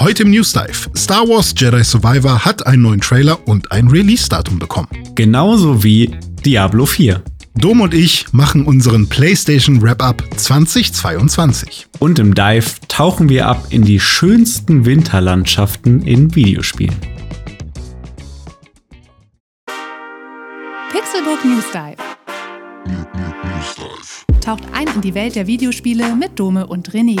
Heute im News Dive. Star Wars Jedi Survivor hat einen neuen Trailer und ein Release-Datum bekommen. Genauso wie Diablo 4. Dom und ich machen unseren PlayStation Wrap-Up 2022. Und im Dive tauchen wir ab in die schönsten Winterlandschaften in Videospielen. Pixelbook News Dive. Taucht ein in die Welt der Videospiele mit Dome und René.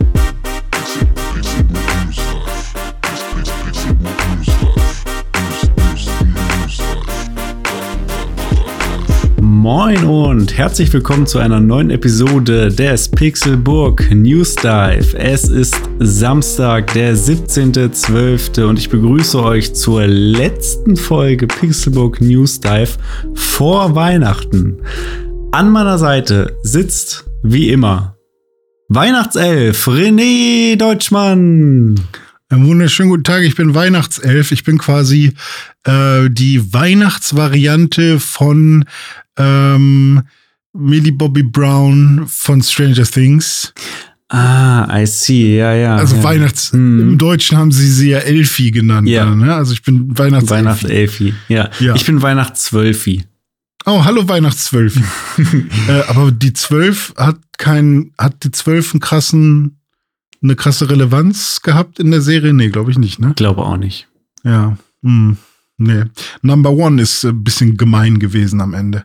Moin und herzlich willkommen zu einer neuen Episode des Pixelburg News Dive. Es ist Samstag, der 17.12. und ich begrüße euch zur letzten Folge Pixelburg News Dive vor Weihnachten. An meiner Seite sitzt, wie immer, Weihnachtself René Deutschmann. Einen wunderschönen guten Tag, ich bin Weihnachtself. Ich bin quasi äh, die Weihnachtsvariante von ähm, Millie Bobby Brown von Stranger Things. Ah, I see, ja, ja. Also ja. Weihnachts... Hm. Im Deutschen haben sie sie ja Elfi genannt. Ja. dann, Ne? Also ich bin Weihnachtselfi. Weihnachtselfi. Ja. Ja. Ich bin Weihnachtszwölfi. Oh, hallo Weihnachtszwölf. äh, aber die Zwölf hat kein, hat die Zwölf einen krassen, eine krasse Relevanz gehabt in der Serie? Nee, glaube ich nicht, ne? Glaube auch nicht. Ja. Hm. Nee. Number One ist ein bisschen gemein gewesen am Ende.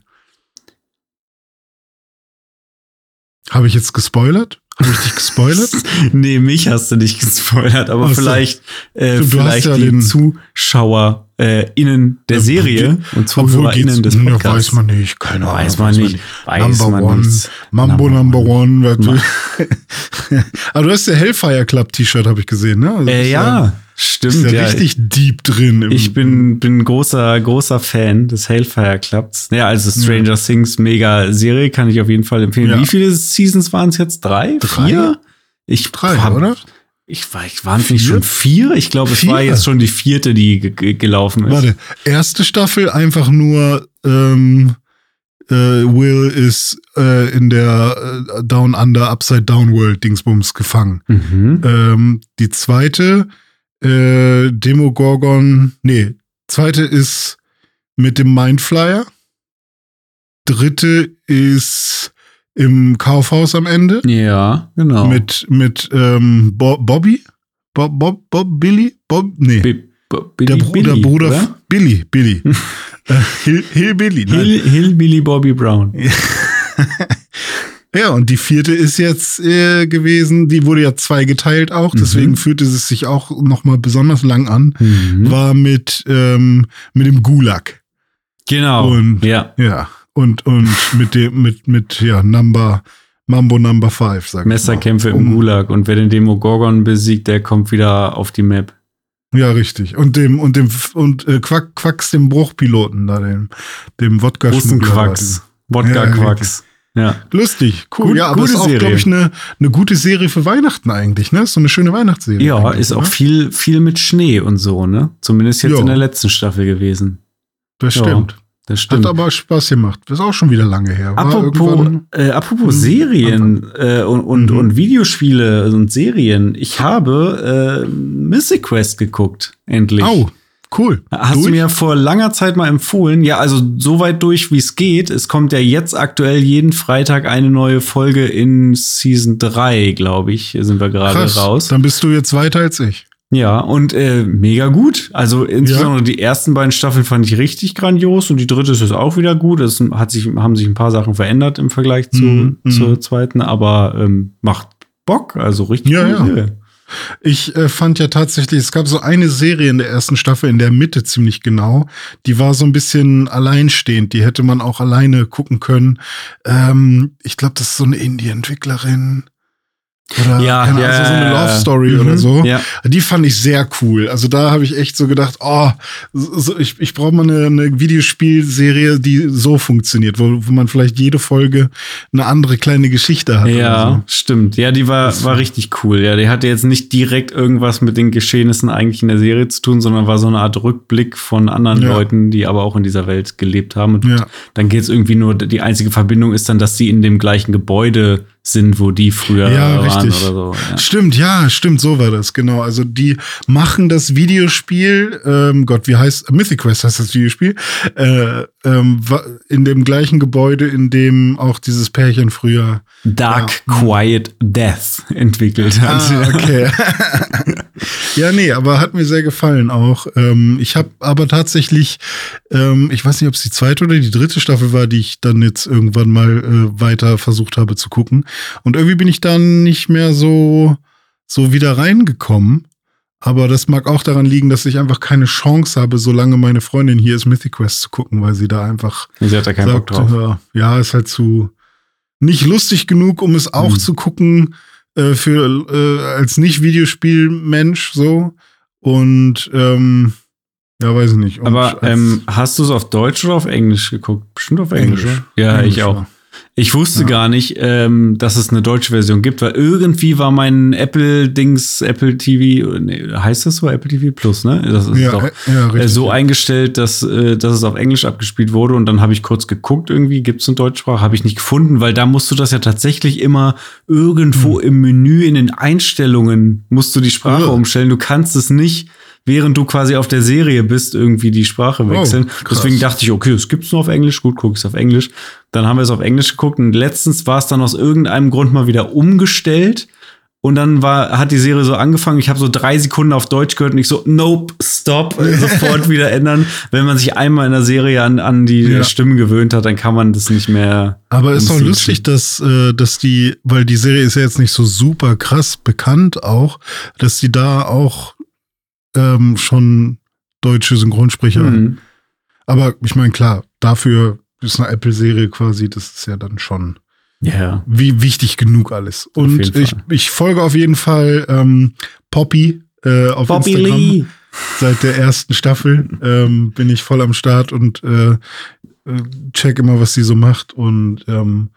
Habe ich jetzt gespoilert? Habe ich dich gespoilert? nee, mich hast du nicht gespoilert, aber Ach so. vielleicht, äh, Stimmt, du hast vielleicht ja die den- Zuschauer äh, innen der Ja, Serie und Obwohl ZuhörerInnen des ja, Podcasts. weiß man nicht, keine Ahnung. Weiß man nicht. Weiß Number man One. Mambo Number Number One. du- Aber du hast ja Hellfire Club T-Shirt, habe ich gesehen, ne? Also Äh, bist ja, Ist stimmt. ja, Ja, richtig deep drin. im- ich bin, bin großer, großer Fan des Hellfire Clubs. Ja, also Stranger Things, mega Serie, kann ich auf jeden Fall empfehlen. Ja. Wie viele Seasons waren es jetzt? Drei? Drei? Vier? Ich Drei, hab- oder? Ich war, ich waren es nicht schon vier? Ich glaube, es war jetzt schon die vierte, die ge- ge- gelaufen ist. Warte, erste Staffel einfach nur ähm, äh, Will ist äh, in der äh, Down Under Upside Down World Dingsbums gefangen. Mhm. Ähm, die zweite äh, Demogorgon, nee, zweite ist mit dem Mindflyer. Dritte ist im Kaufhaus am Ende Ja, genau. mit mit ähm, Bo Bobby, Bob Bob Bob Billy, Bob nee. Bi- Bo- der, Billy Bru Billy, der Bruder oder? Billy, Billy. äh, Hill, Hillbilly. nein. Hill, Hillbilly Bobby Brown. Ja, und die vierte ist jetzt äh, gewesen, die wurde ja zwei geteilt auch, Mhm. deswegen fühlte es sich auch noch mal besonders lang an. Mhm. War mit, ähm, mit dem Gulag. Genau. Und- ja. Ja. Und, und mit dem, mit, mit, ja, Number, Mambo Number Five, sag ich Messerkämpfe mal. im Um- Gulag. Und wer den Demogorgon besiegt, der kommt wieder auf die Map. Ja, richtig. Und dem, und dem, und äh, Quack, Quacks, dem Bruchpiloten da, dem, dem wodka Großen Quacks. Wodka-Quacks. Ja. Lustig, cool. Gut- ja, aber ist auch, glaube ich, eine, eine gute Serie für Weihnachten eigentlich, ne? Ist so eine schöne Weihnachtsserie. Ja, ist auch ne? viel, viel mit Schnee und so, ne? Zumindest jetzt Ja. in der letzten Staffel gewesen. Das Ja, stimmt. Das Hat stimmt. aber Spaß gemacht. Ist auch schon wieder lange her. War Apropos, äh, apropos Serien äh, und, und, Mhm. und Videospiele und Serien. Ich habe äh, Mythic Quest geguckt, endlich. Au, cool. Hast du Durch? mir vor langer Zeit mal empfohlen. Ja, also so weit durch, wie es geht. Es kommt ja jetzt aktuell jeden Freitag eine neue Folge in Season 3, glaube ich, sind wir gerade raus. Dann bist du jetzt weiter als ich. Ja, und äh, mega gut. Also insbesondere die ersten beiden Staffeln fand ich richtig grandios und die dritte ist auch wieder gut. Es hat sich, haben sich ein paar Sachen verändert im Vergleich zu, Mhm, mhm. zur zweiten, aber ähm, macht Bock, also richtig Ja, coole ja. Ich äh, fand ja tatsächlich, es gab so eine Serie in der ersten Staffel, in der Mitte ziemlich genau. Die war so ein bisschen alleinstehend. Die hätte man auch alleine gucken können. Ähm, ich glaube, das ist so eine Indie-Entwicklerin. Oder Ja, keine ja, Ahnung, so eine ja, Love ja. Story Mhm, oder so. ja. Die fand ich sehr cool. Also da habe ich echt so gedacht, oh, so, ich, ich brauche mal eine, eine Videospielserie, die so funktioniert, wo, wo man vielleicht jede Folge eine andere kleine Geschichte hat. Ja, oder stimmt. Ja, die war, war richtig cool. Ja, die hatte jetzt nicht direkt irgendwas mit den Geschehnissen eigentlich in der Serie zu tun, sondern war so eine Art Rückblick von anderen Ja. Leuten, die aber auch in dieser Welt gelebt haben. Und Ja. dann geht's irgendwie nur, die einzige Verbindung ist dann, dass sie in dem gleichen Gebäude sind, wo die früher Ja, waren richtig. oder so. Ja. Stimmt, ja, stimmt, so war das, genau. Also die machen das Videospiel, ähm, Gott, wie heißt, Mythic Quest heißt das Videospiel, äh, ähm, in dem gleichen Gebäude, in dem auch dieses Pärchen früher. Dark Ja. Quiet Death entwickelt hat. Ah, okay. ja, nee, aber hat mir sehr gefallen auch. Ähm, ich habe aber tatsächlich, ähm, ich weiß nicht, ob es die zweite oder die dritte Staffel war, die ich dann jetzt irgendwann mal äh, weiter versucht habe zu gucken. Und irgendwie bin ich dann nicht mehr so, so wieder reingekommen. Aber das mag auch daran liegen, dass ich einfach keine Chance habe, solange meine Freundin hier ist, Mythic Quest zu gucken, weil sie da einfach Sie hat da keinen Bock sagt, drauf. äh, ja, ist halt zu nicht lustig genug, um es auch Mhm. zu gucken äh, für äh, als nicht Videospielmensch so und ähm, ja, weiß ich nicht. Und Aber ähm, hast du es auf Deutsch oder auf Englisch geguckt? Bestimmt auf Englisch. Englisch. Ja, Englisch, ich auch. ja. Ich wusste Ja. gar nicht, ähm, dass es eine deutsche Version gibt, weil irgendwie war mein Apple-Dings, Apple TV, nee, heißt das so, Apple TV Plus, ne? Das ist ja, doch äh, ja, äh, richtig. so eingestellt, dass, äh, dass es auf Englisch abgespielt wurde und dann habe ich kurz geguckt irgendwie, gibt es eine Deutschsprache, habe ich nicht gefunden, weil da musst du das ja tatsächlich immer irgendwo im Menü in den Einstellungen musst du die Sprache umstellen. Du kannst es nicht, während du quasi auf der Serie bist, irgendwie die Sprache wechseln. krass. Deswegen dachte ich, okay, es gibt's nur auf Englisch, gut, guck ich auf Englisch. Dann haben wir es auf Englisch geguckt und letztens war es dann aus irgendeinem Grund mal wieder umgestellt. Und dann war, hat die Serie so angefangen. Ich habe so drei Sekunden auf Deutsch gehört und ich so, nope, stop, sofort wieder ändern. Wenn man sich einmal in der Serie an, an die Ja. Stimmen gewöhnt hat, dann kann man das nicht mehr. Aber ist doch lustig, dass, äh, dass die, weil die Serie ist ja jetzt nicht so super krass bekannt auch, dass die da auch ähm, schon deutsche Synchronsprecher. Mhm. Aber ich meine, klar, dafür ist eine Apple-Serie quasi, das ist ja dann schon Ja. wie wichtig genug alles. Und ich, ich folge auf jeden Fall ähm, Poppy äh, auf Bobby Instagram. Lee. Seit der ersten Staffel ähm, bin ich voll am Start und äh, äh, check immer, was sie so macht. Und ähm,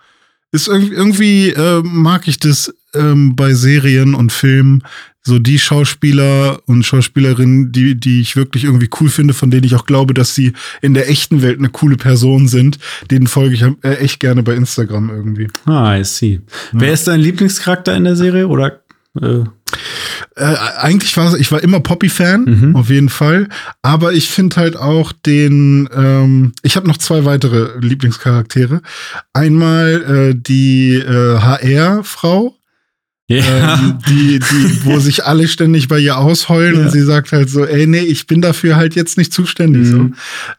ist irgendwie, irgendwie äh, mag ich das ähm, bei Serien und Filmen, so die Schauspieler und Schauspielerinnen, die, die ich wirklich irgendwie cool finde, von denen ich auch glaube, dass sie in der echten Welt eine coole Person sind, denen folge ich äh, echt gerne bei Instagram irgendwie. Ah, I see. Wer ist dein Lieblingscharakter in der Serie? Oder äh, Äh, eigentlich war ich war immer Poppy-Fan, Mhm. auf jeden Fall. Aber ich finde halt auch den, ähm, ich habe noch zwei weitere Lieblingscharaktere. Einmal äh, die äh, HR-Frau, ja. ähm, die, die, wo sich alle ständig bei ihr ausheulen Ja. und sie sagt halt so, ey, nee, ich bin dafür halt jetzt nicht zuständig. Mhm.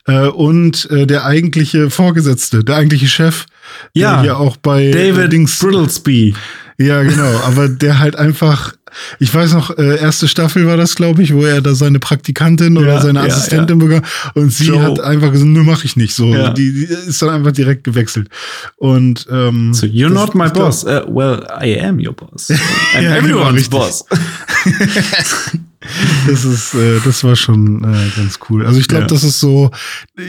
So. Äh, und äh, der eigentliche Vorgesetzte, der eigentliche Chef, Ja. der hier auch bei äh, David Dings Brittlesby. ja, genau. Aber der halt einfach, ich weiß noch, äh, erste Staffel war das, glaube ich, wo er da seine Praktikantin oder Ja, seine ja, Assistentin bekam. Und sie Joe. hat einfach gesagt, nö, mach ich nicht so. Ja. Die, die ist dann einfach direkt gewechselt. Und ähm, So, you're not my boss. Uh, well, I am your boss. I'm Ja, genau, everyone's boss. Das ist, äh, das war schon äh, ganz cool. Also ich glaube, Ja. das ist so,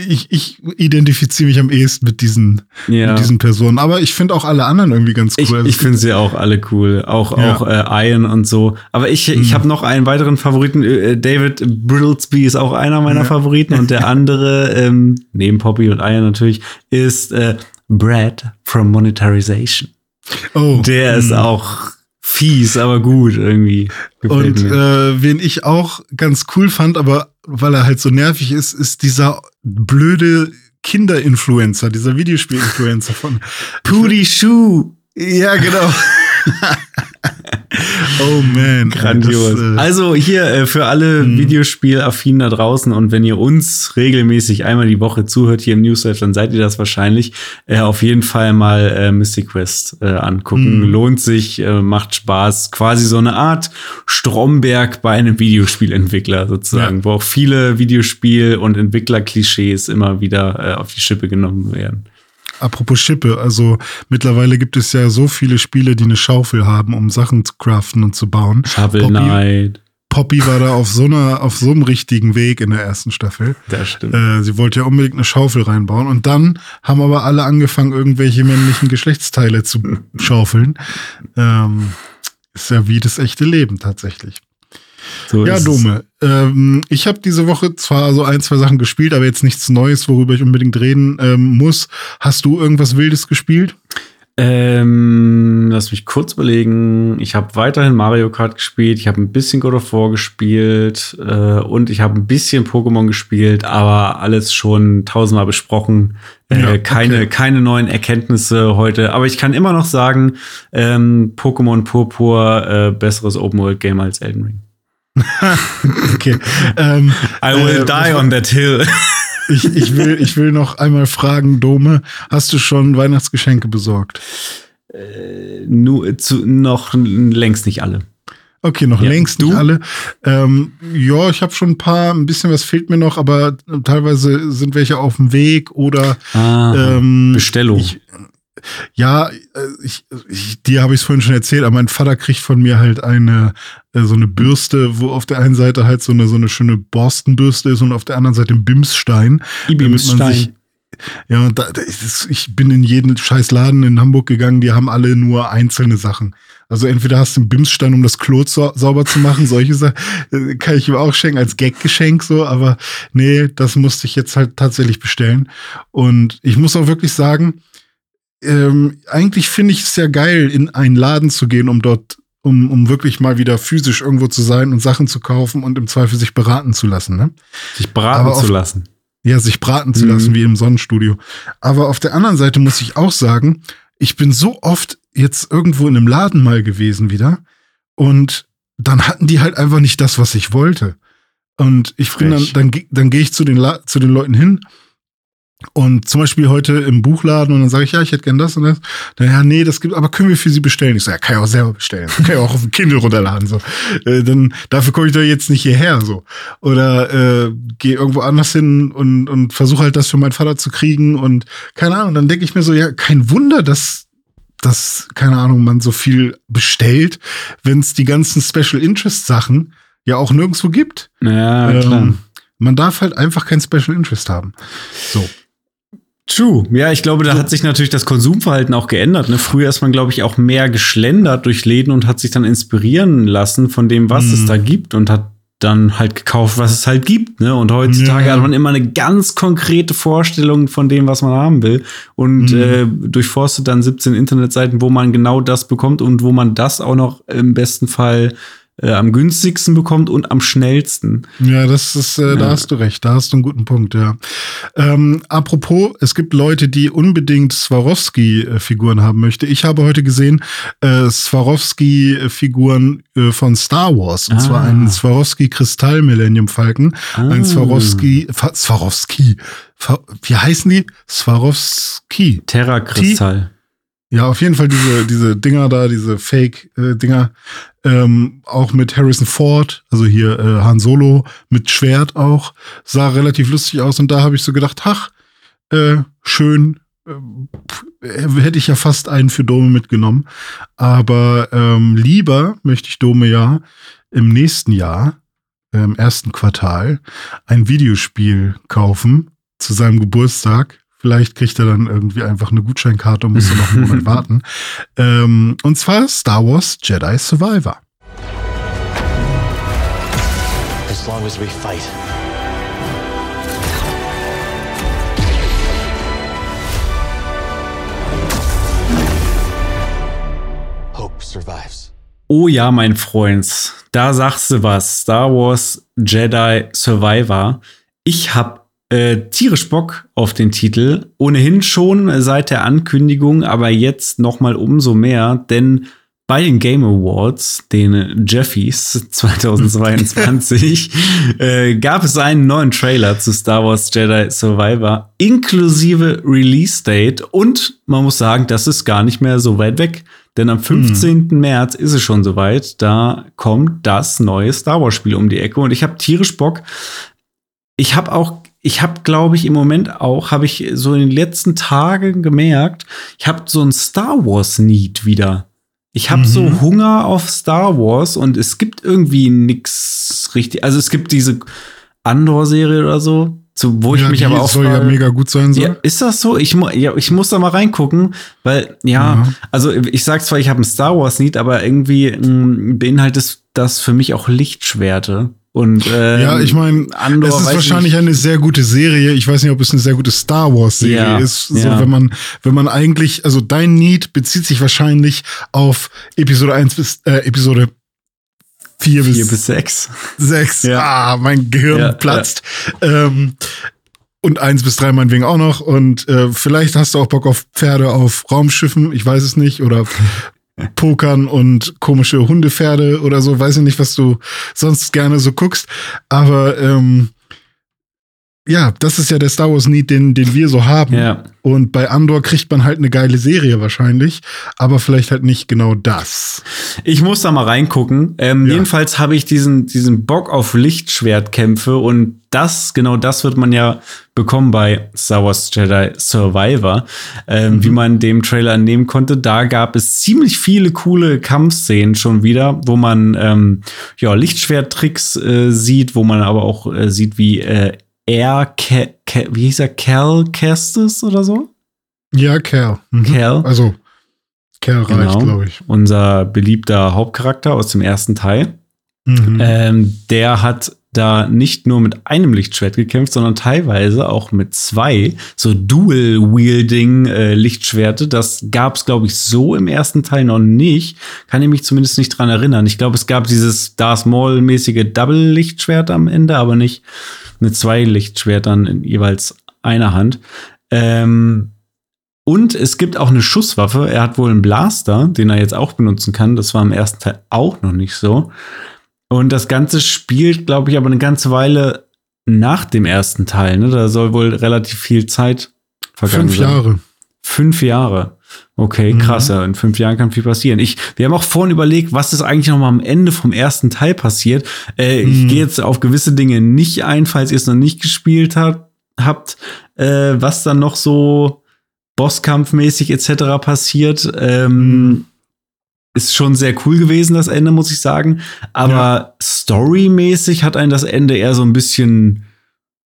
ich, ich identifiziere mich am ehesten mit diesen, Ja. mit diesen Personen. Aber ich finde auch alle anderen irgendwie ganz cool. Ich, Also ich finde sie auch alle cool, auch Ja. auch äh, Ian und so. Aber ich, ich Mhm. habe noch einen weiteren Favoriten. Äh, David Brittlesby ist auch einer meiner. Favoriten und der andere ähm, neben Poppy und Ian natürlich ist äh, Brad from Monetarization. oh, Der ist mh. auch fies, aber gut irgendwie. Gefällt Und mir. äh, wen ich auch ganz cool fand, aber weil er halt so nervig ist, ist dieser blöde Kinder-Influencer, dieser Videospiel-Influencer von Pooty Shoe. Ja, genau. oh man. Grandios. Das, äh, also hier äh, für alle Mhm. Videospielaffinen da draußen und wenn ihr uns regelmäßig einmal die Woche zuhört hier im Newsletter, dann seid ihr das wahrscheinlich. Äh, auf jeden Fall mal äh, Mystic Quest äh, angucken. Mhm. Lohnt sich, äh, macht Spaß. Quasi so eine Art Stromberg bei einem Videospielentwickler sozusagen, Ja. wo auch viele Videospiel- und Entwicklerklischees immer wieder äh, auf die Schippe genommen werden. Apropos Schippe, also mittlerweile gibt es ja so viele Spiele, die eine Schaufel haben, um Sachen zu craften und zu bauen. Shovel Knight. Poppy war da auf so einer, auf so einem richtigen Weg in der ersten Staffel. Das stimmt. Äh, sie wollte ja unbedingt eine Schaufel reinbauen. Und dann haben aber alle angefangen, irgendwelche männlichen Geschlechtsteile zu schaufeln. Ähm, ist ja wie das echte Leben tatsächlich. So Ja. Dome. Ähm, ich habe diese Woche zwar so ein, zwei Sachen gespielt, aber jetzt nichts Neues, worüber ich unbedingt reden ähm, muss. Hast du irgendwas Wildes gespielt? Ähm, lass mich kurz überlegen. Ich habe weiterhin Mario Kart gespielt, ich habe ein bisschen God of War gespielt äh, und ich habe ein bisschen Pokémon gespielt, aber alles schon tausendmal besprochen. Äh, Ja, keine, okay. keine neuen Erkenntnisse heute. Aber ich kann immer noch sagen, ähm, Pokémon Purpur äh, besseres Open World Game als Elden Ring. Okay. ähm, I will äh, die on that hill. ich, ich, will, ich will noch einmal fragen, Dome, hast du schon Weihnachtsgeschenke besorgt? Nur zu, noch längst nicht alle. Okay, noch Ja, längst du? nicht alle. Ähm, ja, ich habe schon ein paar, ein bisschen was fehlt mir noch, aber teilweise sind welche auf dem Weg oder Ah, ähm, Bestellung. Ich, ja, äh, ich, ich, dir habe ich es vorhin schon erzählt, aber mein Vater kriegt von mir halt eine äh, so eine Bürste, wo auf der einen Seite halt so eine so eine schöne Borstenbürste ist und auf der anderen Seite ein Bimsstein. damit man sich-. Ja, da, ist, ich bin in jeden scheiß Laden in Hamburg gegangen, die haben alle nur einzelne Sachen. Also entweder hast du einen Bimsstein, um das Klo sau sauber zu machen, solche Sachen äh, kann ich ihm auch schenken als Gaggeschenk so, aber nee, das musste ich jetzt halt tatsächlich bestellen. Und ich muss auch wirklich sagen, ähm, eigentlich finde ich es ja geil, in einen Laden zu gehen, um dort, um, um wirklich mal wieder physisch irgendwo zu sein und Sachen zu kaufen und im Zweifel sich beraten zu lassen, ne? Sich beraten Aber auf- zu lassen. Ja, sich braten zu Mhm. lassen, wie im Sonnenstudio. Aber auf der anderen Seite muss ich auch sagen, ich bin so oft jetzt irgendwo in einem Laden mal gewesen wieder und dann hatten die halt einfach nicht das, was ich wollte. Und ich bin dann, dann, dann gehe ich zu den, La zu den Leuten hin und zum Beispiel heute im Buchladen und dann sage ich, ja, ich hätte gern das und das. Dann, ja, nee, das gibt, aber können wir für Sie bestellen? Ich sage, ja, kann ich auch selber bestellen. Kann ich auch auf dem Kindle runterladen. So. Äh, dann, dafür komme ich doch jetzt nicht hierher. so Oder äh, gehe irgendwo anders hin und, und versuche halt das für meinen Vater zu kriegen und keine Ahnung. Dann denke ich mir so, ja, kein Wunder, dass dass, keine Ahnung, man so viel bestellt, wenn es die ganzen Special Interest Sachen ja auch nirgendwo gibt. Ja, klar. Ähm, man darf halt einfach kein Special Interest haben. So. True. Ja, ich glaube, da hat sich natürlich das Konsumverhalten auch geändert. Ne? Früher ist man, glaube ich, auch mehr geschlendert durch Läden und hat sich dann inspirieren lassen von dem, was Mhm. es da gibt und hat dann halt gekauft, was es halt gibt. Ne? Und heutzutage Ja. hat man immer eine ganz konkrete Vorstellung von dem, was man haben will. Und Mhm. äh, durchforstet dann 17 Internetseiten, wo man genau das bekommt und wo man das auch noch im besten Fall äh, am günstigsten bekommt und am schnellsten. Ja, das ist, äh, da Ja. hast du recht, da hast du einen guten Punkt, ja. Ähm, apropos, es gibt Leute, die unbedingt Swarovski-Figuren haben möchte. Ich habe heute gesehen, äh, Swarovski-Figuren äh, von Star Wars. Und Ah. zwar einen Swarovski Kristall Millennium Falcon, ein Ah. Swarovski, Swarovski, wie heißen die? Swarovski. Terra-Kristall. Ja, auf jeden Fall diese, diese Dinger da, diese Fake-Dinger. ähm, auch mit Harrison Ford, also hier äh, Han Solo mit Schwert auch. Sah relativ lustig aus und da habe ich so gedacht, ach, äh, schön. äh, hätte ich ja fast einen für Dome mitgenommen. Aber ähm, lieber möchte ich Dome ja im nächsten Jahr, äh, im ersten Quartal, ein Videospiel kaufen zu seinem Geburtstag. Vielleicht kriegt er dann irgendwie einfach eine Gutscheinkarte und muss dann noch einen Monat warten. Ähm, und zwar Star Wars Jedi Survivor. As long as we fight. Hope survives. Oh ja, mein Freund, da sagst du was. Star Wars Jedi Survivor. Ich hab äh, tierisch Bock auf den Titel. Ohnehin schon seit der Ankündigung, aber jetzt noch mal umso mehr, denn bei den Game Awards, den Jeffies 2022, äh, gab es einen neuen Trailer zu Star Wars Jedi Survivor inklusive Release Date und man muss sagen, das ist gar nicht mehr so weit weg, denn am 15. März ist es schon soweit, da kommt das neue Star Wars Spiel um die Ecke und ich habe tierisch Bock. Ich habe auch ich habe, glaube ich, im Moment auch, habe ich so in den letzten Tagen gemerkt, ich habe so ein Star Wars Need wieder. Ich habe Mhm. so Hunger auf Star Wars und es gibt irgendwie nix richtig. Also es gibt diese Andor-Serie oder so, zu, wo ich ja, mich die aber auch soll ja frage- mega gut sein soll. ja, ist das so? Ich, ja, ich muss da mal reingucken, weil, ja, Ja. also ich sag zwar, ich habe ein Star Wars Lied, aber irgendwie mh, beinhaltet das für mich auch Lichtschwerte. Und ähm, Ja, ich meine, es ist wahrscheinlich nicht. eine sehr gute Serie. Ich weiß nicht, ob es eine sehr gute Star Wars Serie Ja, ist. So, ja. wenn man, wenn man eigentlich, also dein Need bezieht sich wahrscheinlich auf Episode 1 bis, äh, Episode 4 bis, vier bis sechs. 6. Ja. Ah, mein Gehirn Ja, platzt. Ähm, und 1 bis 3 meinetwegen auch noch. Und äh, vielleicht hast du auch Bock auf Pferde auf Raumschiffen, ich weiß es nicht. Oder Pokern und komische Hundepferde oder so. Weiß ich nicht, was du sonst gerne so guckst. Aber ähm, ja, das ist ja der Star Wars Need, den, den wir so haben. Ja. Und bei Andor kriegt man halt eine geile Serie wahrscheinlich, aber vielleicht halt nicht genau das. Ich muss da mal reingucken. Ähm, Ja. Jedenfalls habe ich diesen, diesen Bock auf Lichtschwertkämpfe und das, genau das wird man ja bekommen bei Star Wars Jedi Survivor, ähm, wie man dem Trailer entnehmen konnte. Da gab es ziemlich viele coole Kampfszenen schon wieder, wo man ähm, ja, Lichtschwerttricks äh, sieht, wo man aber auch äh, sieht, wie äh, er, Ke Ke wie hieß er, Cal Kestis oder so? Ja, Kerl. Mhm. Cal. Also, Kerl reicht, Genau. glaube ich. Unser beliebter Hauptcharakter aus dem ersten Teil. Mhm. Ähm, der hat da nicht nur mit einem Lichtschwert gekämpft, sondern teilweise auch mit zwei, so Dual-Wielding äh. Das gab es, glaube ich, so im ersten Teil noch nicht. Kann ich mich zumindest nicht dran erinnern. Ich glaube, es gab dieses Darth Maul-mäßige Double-Lichtschwert am Ende, aber nicht mit zwei Lichtschwertern in jeweils einer Hand. Ähm, und es gibt auch eine Schusswaffe. Er hat wohl einen Blaster, den er jetzt auch benutzen kann. Das war im ersten Teil auch noch nicht so. Und das Ganze spielt, glaube ich, aber eine ganze Weile nach dem ersten Teil. Ne? Da soll wohl relativ viel Zeit vergangen Fünf sein. Jahre. Fünf Jahre. Okay, Mhm. krass. Ja. In fünf Jahren kann viel passieren. Ich, wir haben auch vorhin überlegt, was ist eigentlich noch mal am Ende vom ersten Teil passiert. Äh, Ich Mhm. gehe jetzt auf gewisse Dinge nicht ein, falls ihr es noch nicht gespielt habt. habt äh, was dann noch so Bosskampfmäßig etc. passiert. Ähm, ist schon sehr cool gewesen, das Ende, muss ich sagen. Aber storymäßig hat einen das Ende eher so ein bisschen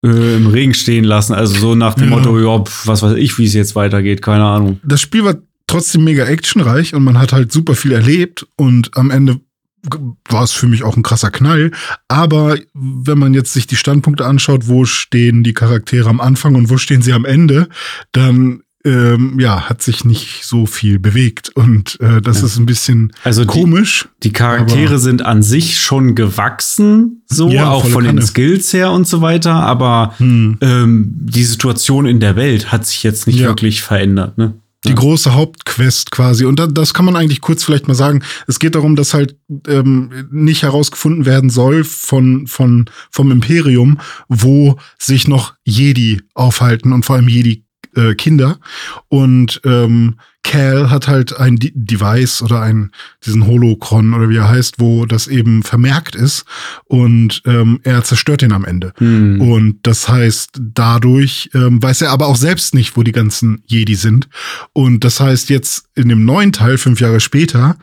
äh, im Regen stehen lassen. Also so nach dem Ja. Motto, ja, pf, was weiß ich, wie es jetzt weitergeht, keine Ahnung. Das Spiel war trotzdem mega actionreich und man hat halt super viel erlebt und am Ende war es für mich auch ein krasser Knall. Aber wenn man jetzt sich die Standpunkte anschaut, wo stehen die Charaktere am Anfang und wo stehen sie am Ende, dann ähm, ja, hat sich nicht so viel bewegt. Und äh, das Ja. ist ein bisschen Also die, komisch. die Charaktere aber- sind an sich schon gewachsen, so Ja, auch von den Kanne. Skills her und so weiter, aber Hm. ähm, die Situation in der Welt hat sich jetzt nicht Ja. wirklich verändert. Ne? Die große Hauptquest quasi. Und da, das kann man eigentlich kurz vielleicht mal sagen. Es geht darum, dass halt ähm, nicht herausgefunden werden soll von, von, vom Imperium, wo sich noch Jedi aufhalten und vor allem Jedi äh, Kinder. Und ähm, Cal hat halt ein De Device oder ein, diesen Holocron oder wie er heißt, wo das eben vermerkt ist. Und ähm, er zerstört ihn am Ende. Hm. Und das heißt, dadurch ähm, weiß er aber auch selbst nicht, wo die ganzen Jedi sind. Und das heißt, jetzt in dem neuen Teil, fünf Jahre später,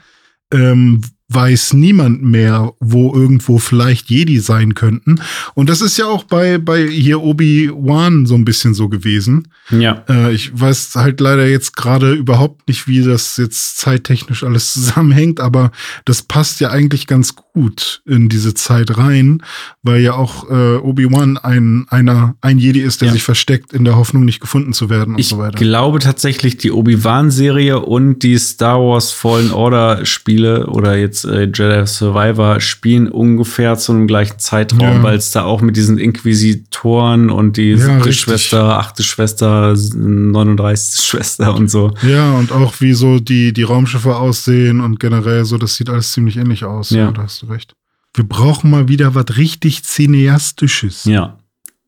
ähm, weiß niemand mehr, wo irgendwo vielleicht Jedi sein könnten. Und das ist ja auch bei, bei hier Obi-Wan so ein bisschen so gewesen. Ja. Äh, ich weiß halt leider jetzt gerade überhaupt nicht, wie das jetzt zeittechnisch alles zusammenhängt, aber das passt ja eigentlich ganz gut in diese Zeit rein, weil ja auch äh, Obi-Wan ein, einer, ein Jedi ist, der Ja. sich versteckt in der Hoffnung, nicht gefunden zu werden und Ich so weiter. glaube tatsächlich, die Obi-Wan-Serie und die Star Wars Fallen Order-Spiele oder jetzt äh, Jedi Survivor spielen ungefähr zu einem gleichen Zeitraum, Ja. weil es da auch mit diesen Inquisitoren und die Ja. Schwester, achte Schwester, 39. Schwester und so. Ja, und auch wie so die, die Raumschiffe aussehen und generell so, das sieht alles ziemlich ähnlich aus. Ja. Ja, da hast du recht. Wir brauchen mal wieder was richtig Cineastisches. Ja.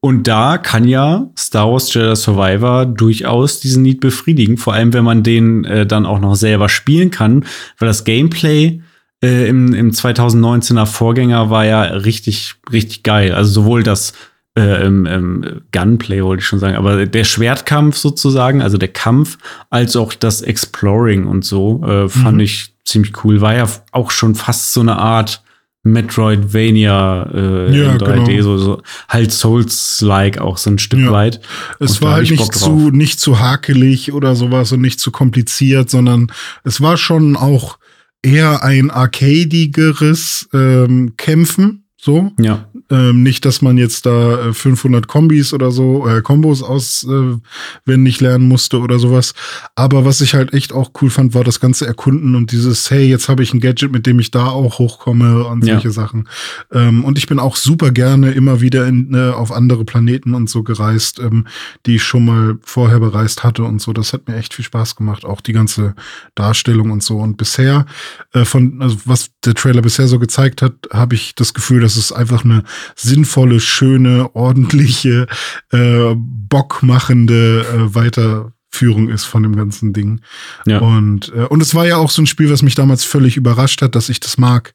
Und da kann ja Star Wars Jedi Survivor durchaus diesen Need befriedigen, vor allem wenn man den äh, dann auch noch selber spielen kann, weil das Gameplay äh, im, im 2019er Vorgänger war ja richtig, richtig geil. Also sowohl das äh, im, im Gunplay wollte ich schon sagen, aber der Schwertkampf sozusagen, also der Kampf, als auch das Exploring und so, äh, fand Mhm. ich ziemlich cool. War ja auch schon fast so eine Art Metroidvania äh, Ja, in 3D, genau. so, so halt Souls-like auch so ein Stück Ja. weit. Es Und war halt nicht zu, nicht zu hakelig oder sowas und nicht zu kompliziert, sondern es war schon auch eher ein arcadigeres ähm, Kämpfen. So, Ja, ähm, nicht, dass man jetzt da äh, 500 Kombis oder so, äh, Kombos auswendig lernen musste oder sowas. Aber was ich halt echt auch cool fand, war das ganze Erkunden und dieses, hey, jetzt habe ich ein Gadget, mit dem ich da auch hochkomme und Ja. solche Sachen. Ähm, und ich bin auch super gerne immer wieder in, äh, auf andere Planeten und so gereist, ähm, die ich schon mal vorher bereist hatte und so. Das hat mir echt viel Spaß gemacht, auch die ganze Darstellung und so. Und bisher, äh, von, also was der Trailer bisher so gezeigt hat, habe ich das Gefühl, dass es einfach eine sinnvolle, schöne, ordentliche, äh, bockmachende äh, Weiterführung ist von dem ganzen Ding. ja. Und, äh, und es war ja auch so ein Spiel, was mich damals völlig überrascht hat, dass ich das mag.